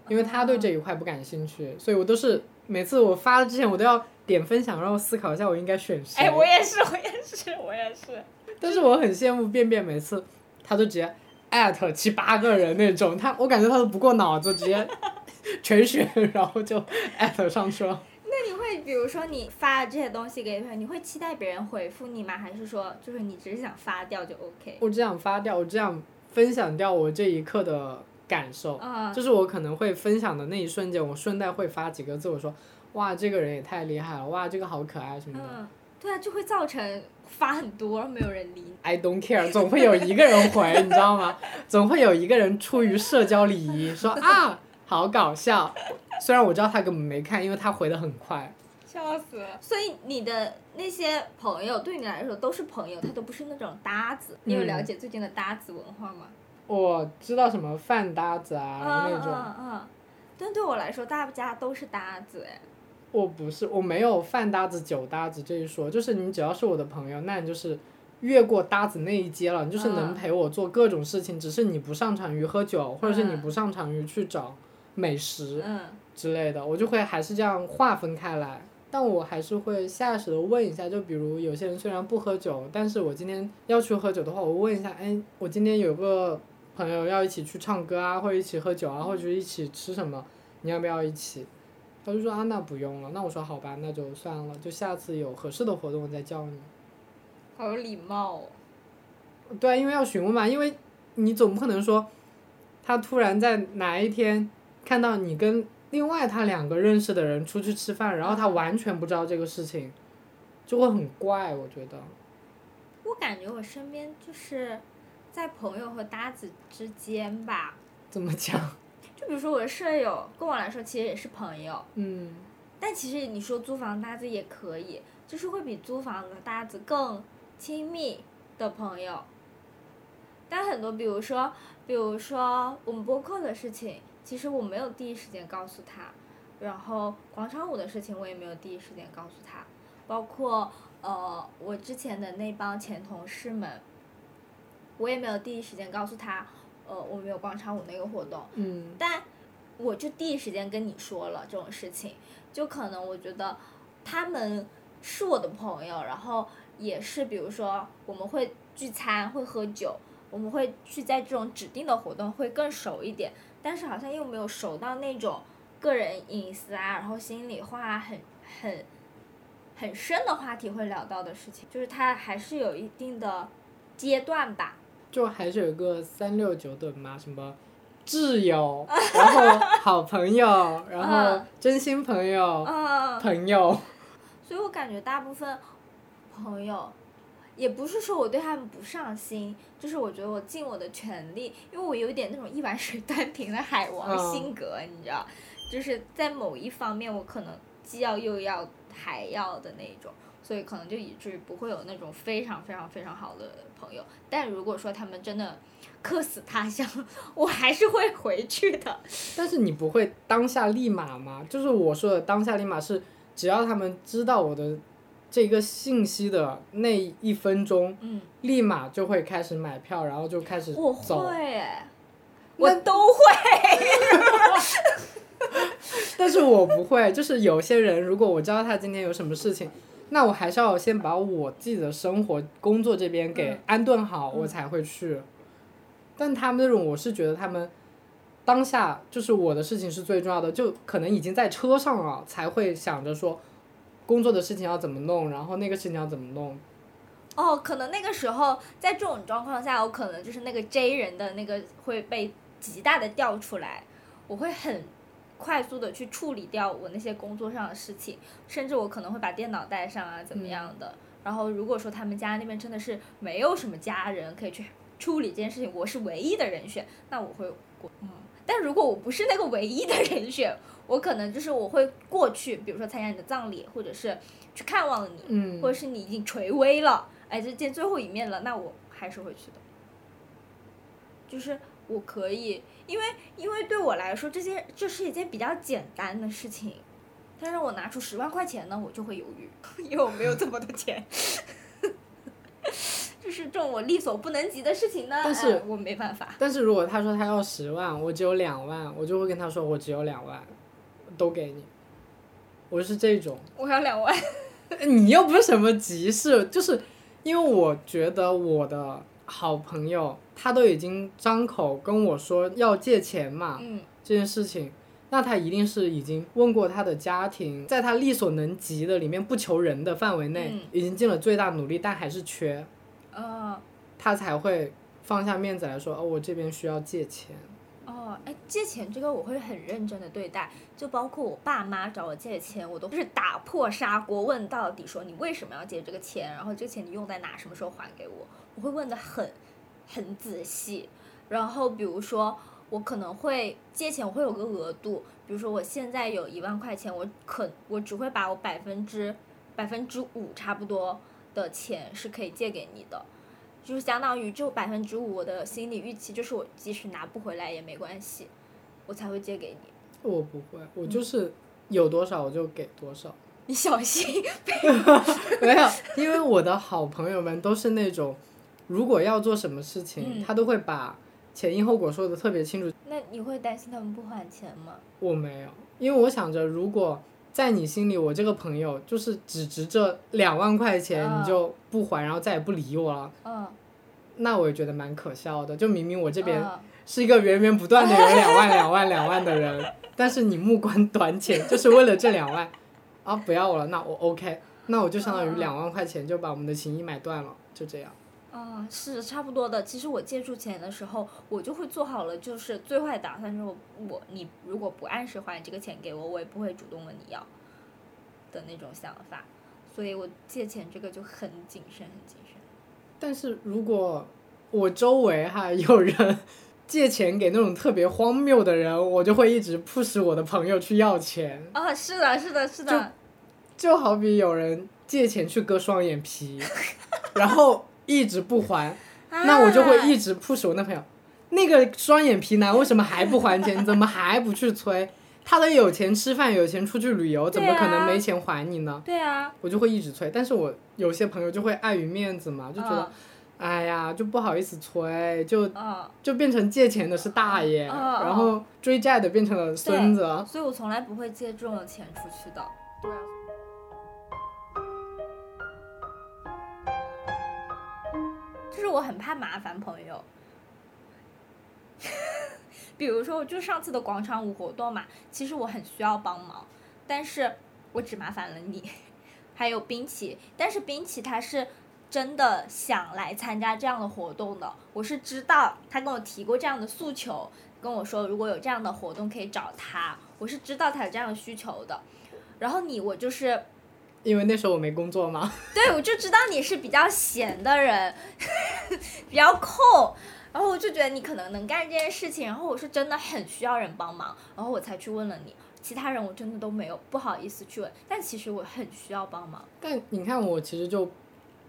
因为他对这一块不感兴趣，所以我都是每次我发了之前我都要点分享，让我思考一下我应该选谁。哎，我也是，我也是，我也是。但是我很羡慕便便，每次他都直接艾特七八个人那种，他我感觉他都不过脑子，直接 全选，然后就艾特上去了。那你会比如说你发了这些东西给别人，你会期待别人回复你吗？还是说就是你只是想发掉就 OK？我只想发掉，我只想分享掉我这一刻的感受，嗯，就是我可能会分享的那一瞬间，我顺带会发几个字，我说哇这个人也太厉害了，哇这个好可爱什么的。嗯，对啊，就会造成发很多没有人理你。I don't care，总会有一个人回，你知道吗？总会有一个人出于社交礼仪说啊，好搞笑。虽然我知道他根本没看，因为他回的很快。笑死了！所以你的那些朋友对你来说都是朋友，他都不是那种搭子。你有嗯了解最近的搭子文化吗？我知道什么饭搭子啊，那种。嗯嗯。但对我来说，大家都是搭子哎。我不是，我没有饭搭子、酒搭子这一说，就是你只要是我的朋友，那你就是越过搭子那一阶了，你就是能嗯陪我做各种事情，只是你不擅长于喝酒，或者是你嗯不擅长于去找美食。嗯之类的，我就会还是这样划分开来。但我还是会下意识的问一下，就比如有些人虽然不喝酒，但是我今天要去喝酒的话，我问一下，哎，我今天有个朋友要一起去唱歌啊，或者一起喝酒啊，或者一起吃什么，你要不要一起？他就说啊，那不用了。那我说好吧，那就算了，就下次有合适的活动我再叫你。好有礼貌哦。对啊，因为要询问嘛，因为你总不可能说，他突然在哪一天看到你跟另外他两个认识的人出去吃饭，然后他完全不知道这个事情，就会很怪，我觉得。我感觉我身边就是在朋友和搭子之间吧。怎么讲？就比如说我的舍友，跟我来说其实也是朋友，嗯，但其实你说租房搭子也可以，就是会比租房的搭子更亲密的朋友。但很多，比如说，比如说我们播客的事情，其实我没有第一时间告诉他，然后广场舞的事情我也没有第一时间告诉他，包括呃我之前的那帮前同事们，我也没有第一时间告诉他，呃我们有广场舞那个活动，嗯，但我就第一时间跟你说了这种事情，就可能我觉得他们是我的朋友，然后也是比如说我们会聚餐会喝酒，我们会去在这种指定的活动会更熟一点，但是好像又没有熟到那种个人隐私啊，然后心里话很很很深的话题会聊到的事情，就是他还是有一定的阶段吧。就还是有个三六九等嘛，什么挚友，然后 好朋友，然后嗯真心朋友，嗯。朋友。所以我感觉大部分朋友，也不是说我对他们不上心，就是我觉得我尽我的全力，因为我有点那种一碗水端平的海王嗯性格，你知道，就是在某一方面我可能既要又要还要的那种，所以可能就以至于不会有那种非常非常非常好的朋友。但如果说他们真的客死他乡，我还是会回去的。但是你不会当下立马吗？就是我说的当下立马是，只要他们知道我的这个信息的那一分钟，嗯，立马就会开始买票，然后就开始我走。会欸，那我都会。但是我不会，就是有些人，如果我知道他今天有什么事情，那我还是要先把我自己的生活、工作这边给嗯安顿好，嗯我才会去。但他们那种，我是觉得他们当下就是我的事情是最重要的，就可能已经在车上了，才会想着说工作的事情要怎么弄，然后那个事情要怎么弄。哦，可能那个时候在这种状况下，我可能就是那个 J 人的那个会被极大的调出来，我会很快速的去处理掉我那些工作上的事情，甚至我可能会把电脑带上啊，怎么样的。然后如果说他们家那边真的是没有什么家人可以去处理这件事情，我是唯一的人选，那我会过。嗯，但如果我不是那个唯一的人选，我可能就是我会过去，比如说参加你的葬礼，或者是去看望你，嗯或者是你已经垂危了，哎，这见最后一面了，那我还是会去的。就是我可以，因为因为对我来说，这些这是一件比较简单的事情，但是我拿出十万块钱呢，我就会犹豫，因为我没有这么多钱。就是这种我力所不能及的事情呢，但是哎我没办法。但是如果他说他要十万，我只有两万，我就会跟他说我只有两万，都给你。我是这种，我要两万。你又不是什么急事，就是因为我觉得我的好朋友他都已经张口跟我说要借钱嘛，嗯这件事情，那他一定是已经问过他的家庭，在他力所能及的里面不求人的范围内，嗯已经尽了最大努力，但还是缺，哦他才会放下面子来说，哦，我这边需要借钱。哦，哎，借钱这个我会很认真的对待，就包括我爸妈找我借钱，我都是打破砂锅问到底，说你为什么要借这个钱，然后这个钱你用在哪，什么时候还给我，我会问的很很仔细。然后比如说我可能会借钱，我会有个额度，比如说我现在有一万块钱，我可我只会把我百分之百分之五差不多的钱是可以借给你的。就是相当于就百分之五，我的心理预期就是我即使拿不回来也没关系，我才会借给你。我不会，我就是有多少我就给多少。你小心，没有，因为我的好朋友们都是那种，如果要做什么事情，嗯他都会把前因后果说的特别清楚。那你会担心他们不还钱吗？我没有，因为我想着，如果在你心里，我这个朋友就是只值这两万块钱，嗯你就不还，然后再也不理我了，嗯，那我也觉得蛮可笑的。就明明我这边嗯是一个源源不断的有两万、两万、两万的人，但是你目光短浅，就是为了这两万，啊，不要我了，那我 OK，那我就相当于嗯两万块钱就把我们的情谊买断了，就这样。啊，是差不多的。其实我借出钱的时候，我就会做好了，就是最坏打算，就是我你如果不按时还这个钱给我，我也不会主动问你要的那种想法。所以我借钱这个就很谨慎，很谨慎。但是如果我周围哈有人 借钱给那种特别荒谬的人，我就会一直 push 我的朋友去要钱。啊，是的，是的，是的。就好比有人借钱去割双眼皮，然后一直不还，那我就会一直 push 我那朋友，那个双眼皮男为什么还不还钱？你怎么还不去催？他都有钱吃饭，有钱出去旅游，怎么可能没钱还你呢？对啊，我就会一直催，但是我有些朋友就会碍于面子嘛，就觉得，哎呀，就不好意思催，就嗯，就变成借钱的是大爷，然后追债的变成了孙子。所以我从来不会借这种钱出去的。对啊。是我很怕麻烦朋友。比如说，我就上次的广场舞活动嘛，其实我很需要帮忙，但是我只麻烦了你，还有冰淇，但是冰淇他是真的想来参加这样的活动的，我是知道他跟我提过这样的诉求，跟我说如果有这样的活动可以找他，我是知道他有这样的需求的。然后你，我就是因为那时候我没工作嘛，对，我就知道你是比较闲的人，比较空，然后我就觉得你可能能干这件事情，然后我是真的很需要人帮忙，然后我才去问了你，其他人我真的都没有不好意思去问，但其实我很需要帮忙。但你看我其实就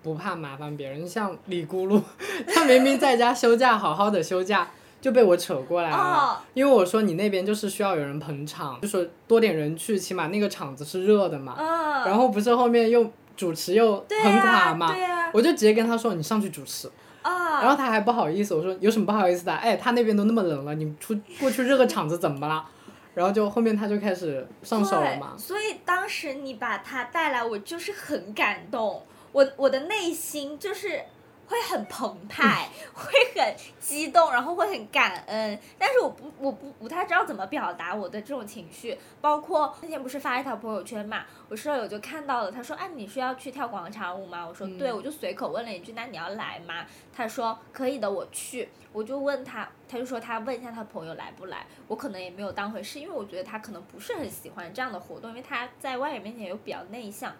不怕麻烦别人，像李咕噜，他明明在家休假，好好的休假。就被我扯过来了，哦因为我说你那边就是需要有人捧场，就说多点人去，起码那个场子是热的嘛。嗯，然后不是后面又主持又很垮嘛，我就直接跟他说你上去主持，啊，然后他还不好意思，我说有什么不好意思的？哎，他那边都那么冷了，你出过去热个场子怎么了？然后就后面他就开始上手了嘛，。所以当时你把他带来，我就是很感动，我我的内心就是会很澎湃，会很激动，然后会很感恩，但是我不我不不太知道怎么表达我的这种情绪，包括那天不是发一条朋友圈嘛，我舍友就看到了，他说啊你是要去跳广场舞吗？我说对，嗯我就随口问了一句，那你要来吗？他说可以的，我去。我就问他，他就说他问一下他朋友来不来，我可能也没有当回事，因为我觉得他可能不是很喜欢这样的活动，因为他在外人面前又比较内向。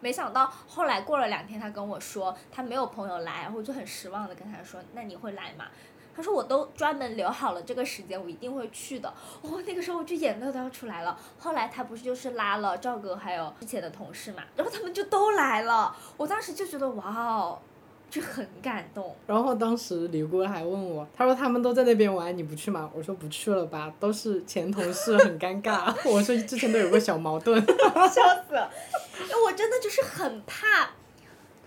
没想到后来过了两天，他跟我说他没有朋友来，然后我就很失望的跟他说：“那你会来吗？”他说：“我都专门留好了这个时间，我一定会去的。”哦，那个时候我就眼泪都要出来了。后来他不是就是拉了赵哥还有之前的同事嘛，然后他们就都来了。我当时就觉得哇哦，就很感动。然后当时李姑还问我，他说他们都在那边玩，你不去吗？我说不去了吧，都是前同事，很尴尬。我说之前都有个小矛盾。笑死了，我真的就是很怕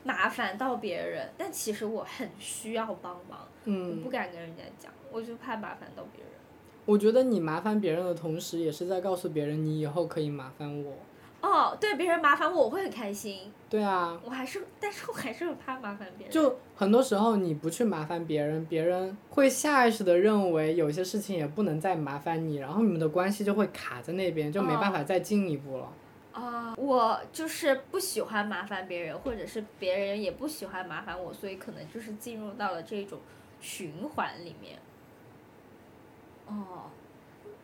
麻烦到别人，但其实我很需要帮忙，嗯我嗯不，敢跟人家讲，我就怕麻烦到别人。我觉得你麻烦别人的同时，也是在告诉别人你以后可以麻烦我。哦，对，别人麻烦我，我会很开心。对啊，我还是，但是我还是很怕麻烦别人。就很多时候你不去麻烦别人，别人会下意识的认为有些事情也不能再麻烦你，然后你们的关系就会卡在那边，就没办法再进一步了。啊、我就是不喜欢麻烦别人，或者是别人也不喜欢麻烦我，所以可能就是进入到了这种循环里面。哦，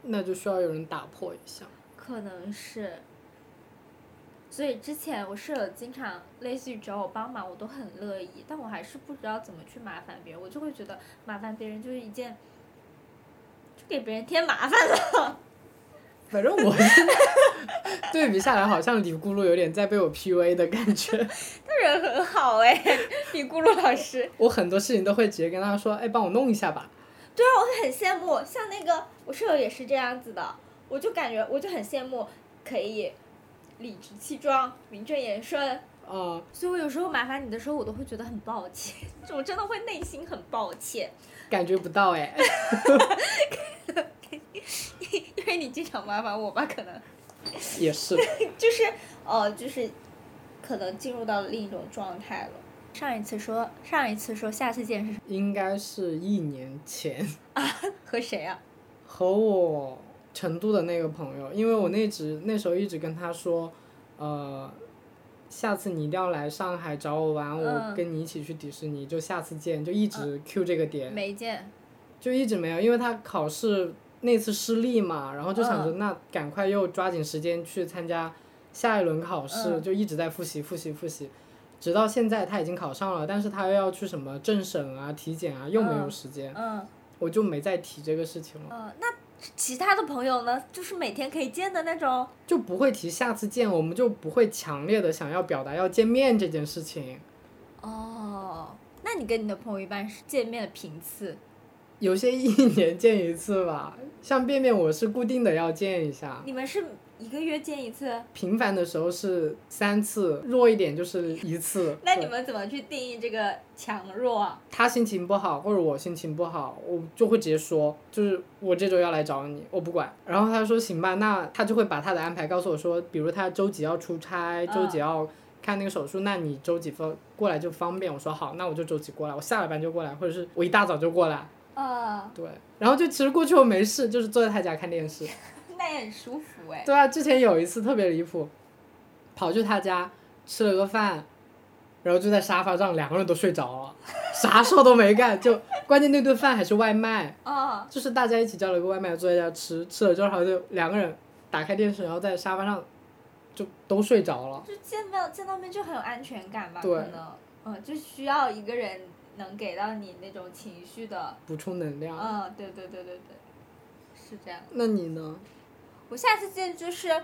那就需要有人打破一下。可能是。所以之前我舍友经常类似于找我帮忙，我都很乐意，但我还是不知道怎么去麻烦别人，我就会觉得麻烦别人就是一件，就给别人添麻烦了。反正我现 在对比下来，好像李咕噜有点在被我 PUA 的感觉。他人很好哎，李咕噜老师。我很多事情都会直接跟他说：“哎，帮我弄一下吧。对啊，我会很羡慕，像那个我舍友也是这样子的，我就感觉我就很羡慕可以理直气壮、名正言顺。”啊、所以我有时候麻烦你的时候，我都会觉得很抱歉，我真的会内心很抱歉，感觉不到哎。因为你经常麻烦我吧，可能 也是，就是呃，就是可能进入到了另一种状态了。上一次说，上一次说下次见是应该是一年前啊和谁啊？和我成都的那个朋友，因为我那直那时候一直跟他说，呃，下次你一定要来上海找我玩，我嗯。跟你一起去迪士尼，就下次见，就一直 Q 这个点。没见。就一直没有，因为他考试那次失利嘛，然后就想着嗯。那赶快又抓紧时间去参加下一轮考试，嗯。就一直在复习复习复习，直到现在他已经考上了，但是他又要去什么政审啊、体检啊，又没有嗯时间，嗯。我就没再提这个事情了，呃，那其他的朋友呢？就是每天可以见的那种。就不会提下次见，我们就不会强烈的想要表达要见面这件事情。哦，那你跟你的朋友一般是见面的频次？有些一年见一次吧，像便便我是固定的要见一下，你们是一个月见一次？频繁的时候是三次，弱一点就是一次。那你们怎么去定义这个强弱啊？他心情不好或者我心情不好，我就会直接说，就是我这周要来找你，我不管。然后他说行吧，那他就会把他的安排告诉我说，比如他周几要出差，周几要看那个手术，那你周几分过来就方便。我说好，那我就周几过来，我下了班就过来，或者是我一大早就过来。啊，对，然后就其实过去我没事，就是坐在他家看电视。那也很舒服哎。对啊，之前有一次特别离谱，跑去他家吃了个饭，然后就在沙发上两个人都睡着了，啥事儿都没干，就关键那顿饭还是外卖，啊，就是大家一起叫了个外卖坐在家吃，吃了之后好像就两个人打开电视，然后在沙发上就都睡着了。就见面见到面就很有安全感吧？对可能，嗯，就需要一个人能给到你那种情绪的，补充能量。嗯，对对对对对，是这样。那你呢？我下次见就是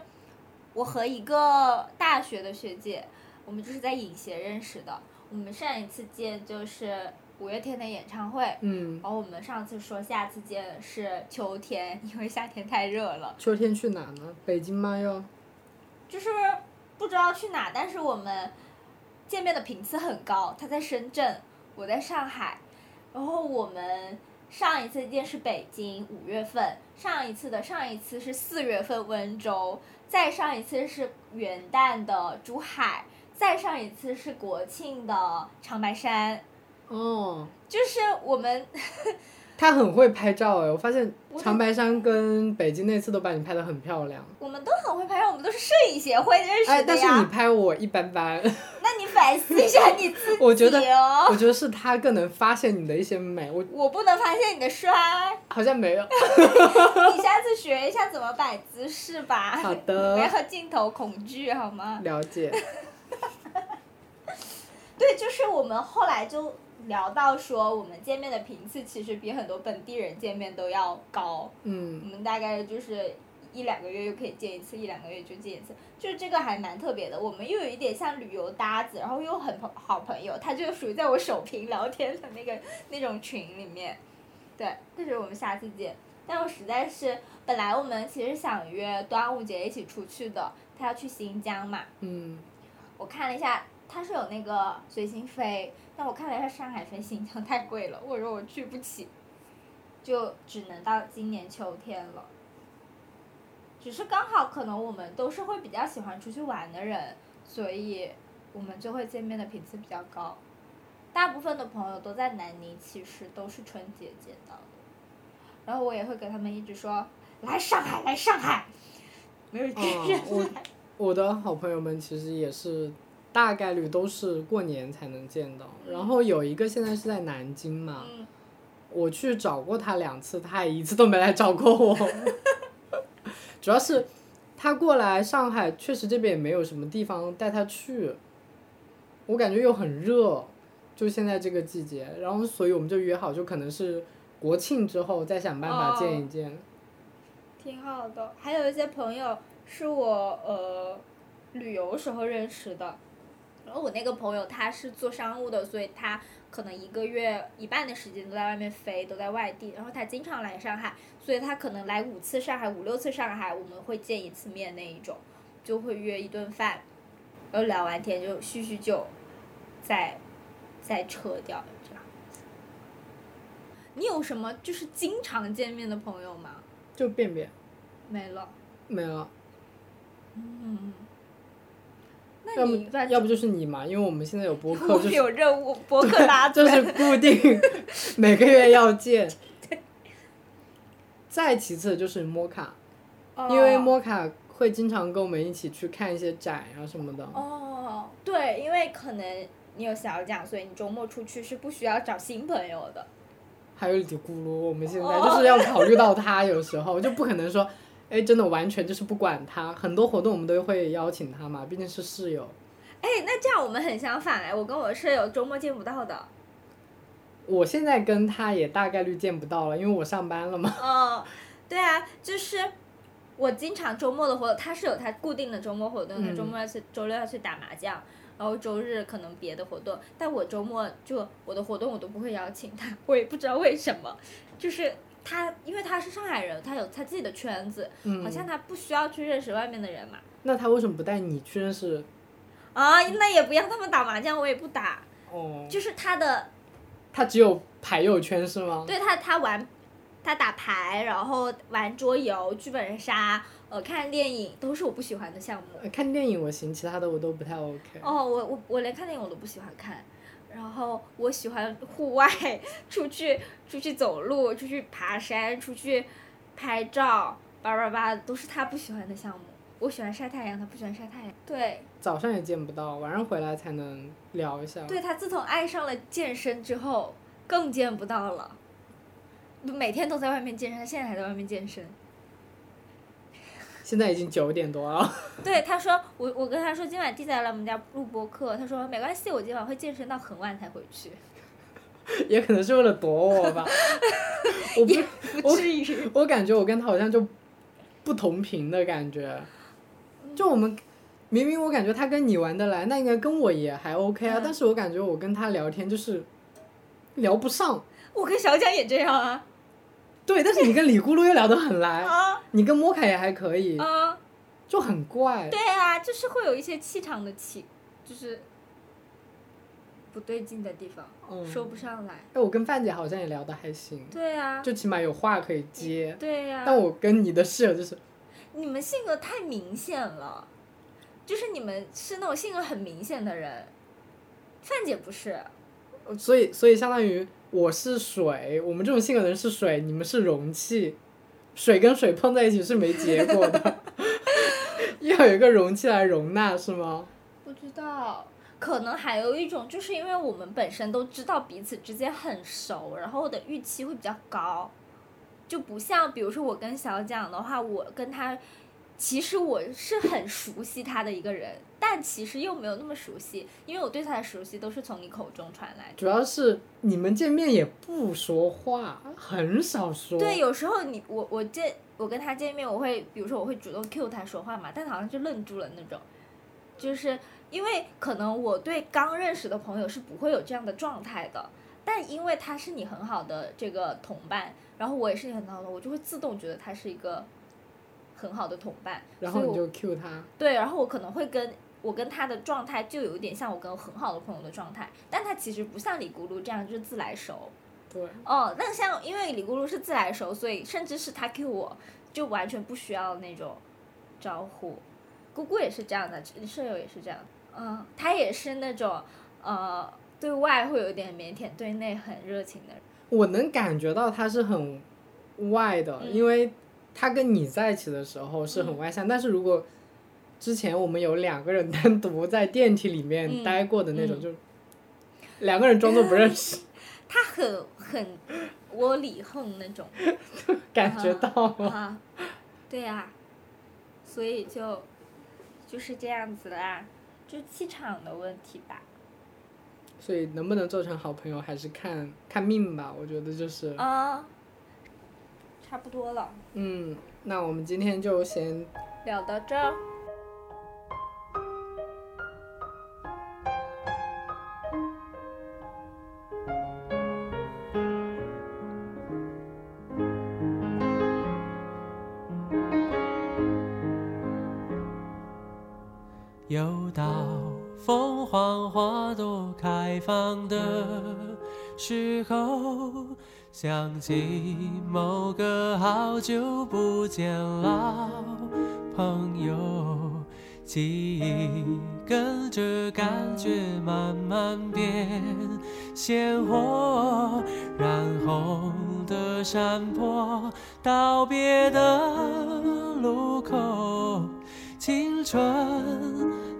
我和一个大学的学姐，我们就是在影协认识的。我们上一次见就是五月天的演唱会，嗯，然后我们上次说下次见是秋天，因为夏天太热了，秋天去哪呢？北京吗？又？就是不知道去哪，但是我们见面的频次很高。他在深圳，我在上海，然后我们上一次见是北京五月份，上一次的上一次是四月份温州，再上一次是元旦的珠海，再上一次是国庆的长白山，哦，就是我们他很会拍照哎，我发现长白山跟北京那次都把你拍的很漂亮。我们都很会拍照，我们都是摄影协会认识哎，的呀。但是你拍我一般般，那你反思一下你自己、哦。我觉得我觉得是他更能发现你的一些美，我我不能发现你的帅，好像没有。你下次学一下怎么摆姿势吧。好的不要镜头恐惧好吗？了解，对，就是我们后来就聊到说，我们见面的频次其实比很多本地人见面都要高。嗯我嗯，们大概就是一两个月又可以见一次，一两个月就见一次，就是这个还蛮特别的。我们又有一点像旅游搭子，然后又很朋好朋友，他就属于在我首屏聊天的那个那种群里面。对，但是我们下次见。但我实在是，本来我们其实想约端午节一起出去的，他要去新疆嘛。嗯。我看了一下，他是有那个随心飞，但我看了一下上海飞新疆太贵了，我说我去不起，就只能到今年秋天了。只是刚好可能我们都是会比较喜欢出去玩的人，所以我们就会见面的频次比较高。大部分的朋友都在南宁，其实都是春节见到的。然后我也会跟他们一直说，来上海，来上海，没有见哦，我我的好朋友们其实也是，大概率都是过年才能见到。然后有一个现在是在南京嘛，嗯，我去找过他两次，他也一次都没来找过我。主要是他过来上海，确实这边也没有什么地方带他去，我感觉又很热，就现在这个季节，然后所以我们就约好，就可能是国庆之后再想办法见一见。挺好的。还有一些朋友是我呃旅游时候认识的，然后我那个朋友他是做商务的，所以他可能一个月一半的时间都在外面飞，都在外地，然后他经常来上海，所以他可能来五次上海，五六次上海，我们会见一次面那一种，就会约一顿饭，然后聊完天就叙叙旧，再再撤掉这样。你有什么就是经常见面的朋友吗？就便便没了。没了，嗯。那要你不要不就是你嘛，因为我们现在有播客，就是有任务，博客拉 就嘴。是固定 每个月要见。再其次就是摩卡，因为哦摩卡会经常跟我们一起去看一些展啊什么的。哦，对，因为可能你有小奖，所以你周末出去是不需要找新朋友的。还有李咕噜，我们现在哦就是要考虑到他，有时候就不可能说，哎，真的完全就是不管他。很多活动我们都会邀请他嘛，毕竟是室友。哎，那这样我们很相反哎，我跟我舍友周末见不到的。我现在跟他也大概率见不到了，因为我上班了嘛。嗯，对啊，就是我经常周末的活动，他是有他固定的周末活动，他嗯周末要去，周六要去打麻将，然后周日可能别的活动，但我周末就我的活动我都不会邀请他，我也不知道为什么，就是他因为他是上海人，他有他自己的圈子，嗯好。像他不需要去认识外面的人嘛。那他为什么不带你去认识？啊，那也不要他们打麻将，我也不打，哦。就是他的他只有牌友圈是吗？对他，他玩，他打牌，然后玩桌游、剧本杀，呃，看电影都是我不喜欢的项目。呃看电影我行，其他的我都不太 OK。哦，我我我连看电影我都不喜欢看，然后我喜欢户外，出去出去走路，出去爬山，出去拍照，叭叭叭，都是他不喜欢的项目。我喜欢晒太阳，他不喜欢晒太阳。对，早上也见不到，晚上回来才能聊一下。对他自从爱上了健身之后，更见不到了。每天都在外面健身，他现在还在外面健身。现在已经九点多了。对，他说我我跟他说今晚弟仔来我们家录播课，他说没关系，我今晚会健身到很晚才回去，也可能是为了躲我吧。我不，不至于。我感觉我跟他好像就不同频的感觉。就我们明明我感觉他跟你玩得来，那应该跟我也还 OK 啊，嗯但是我感觉我跟他聊天就是聊不上。我跟小蒋也这样啊对，但是你跟李咕噜又聊得很来，啊你跟摩凯也还可以，啊！就很怪。对啊，就是会有一些气场的气，就是不对劲的地方，嗯说不上来。哎，我跟范姐好像也聊得还行，对啊，就起码有话可以接。对呀、但我跟你的室友就是，你们性格太明显了，就是你们是那种性格很明显的人，范姐不是。所以所以相当于我是水，我们这种性格的人是水，你们是容器，水跟水碰在一起是没结果的，要有一个容器来容纳是吗？不知道，可能还有一种，就是因为我们本身都知道彼此之间很熟，然后我的预期会比较高，就不像比如说我跟小蒋的话，我跟他，其实我是很熟悉他的一个人，但其实又没有那么熟悉，因为我对他的熟悉都是从你口中传来的。主要是你们见面也不说话，很少说。对，有时候你我我见我我跟他见面，我会比如说我会主动 cue 他说话嘛，但他好像就愣住了那种，就是因为可能我对刚认识的朋友是不会有这样的状态的，但因为他是你很好的这个同伴，然后我也是你很好的，我就会自动觉得他是一个很好的同伴，然后你就 Q 他，对，然后我可能会跟我跟他的状态就有一点像我跟很好的朋友的状态，但他其实不像李咕噜这样就是自来熟。对，哦，那像因为李咕噜是自来熟，所以甚至是他 Q 我，就完全不需要那种招呼。姑姑也是这样的，舍友也是这样。嗯，他也是那种呃，对外会有点腼腆，对内很热情的人。我能感觉到他是很外的，嗯因为他跟你在一起的时候是很外向，但是如果之前我们有两个人 单独在电梯里面嗯待过的那种，嗯就两个人装作不认识，他很很窝里横那种。感觉到了。啊，对呀、所以就就是这样子啦，就气场的问题吧。所以能不能做成好朋友，还是看看命吧。我觉得就是，啊，差不多了，嗯，那我们今天就先聊到这儿。又到凤凰花朵开放的时候，想起某个好久不见老朋友，记忆跟着感觉慢慢变鲜活，染红的山坡，道别的路口。青春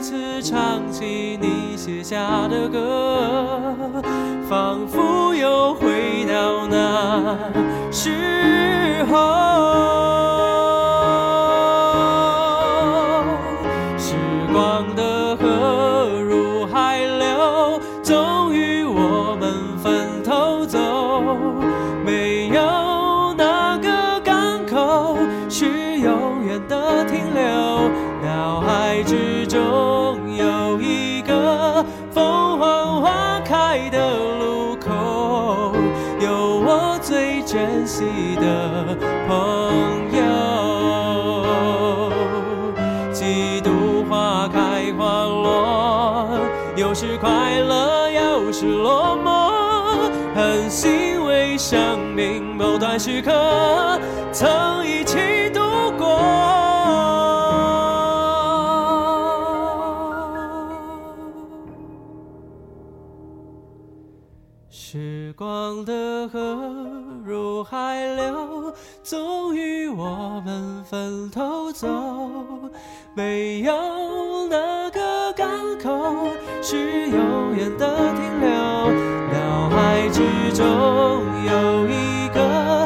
再次唱起你写下的歌，仿佛又回到那时候。惜的朋友。几度花开花落，有时快乐，有时落寞，很欣慰生命某段时刻曾一分头走。没有哪个港口是永远的停留，脑海之中有一个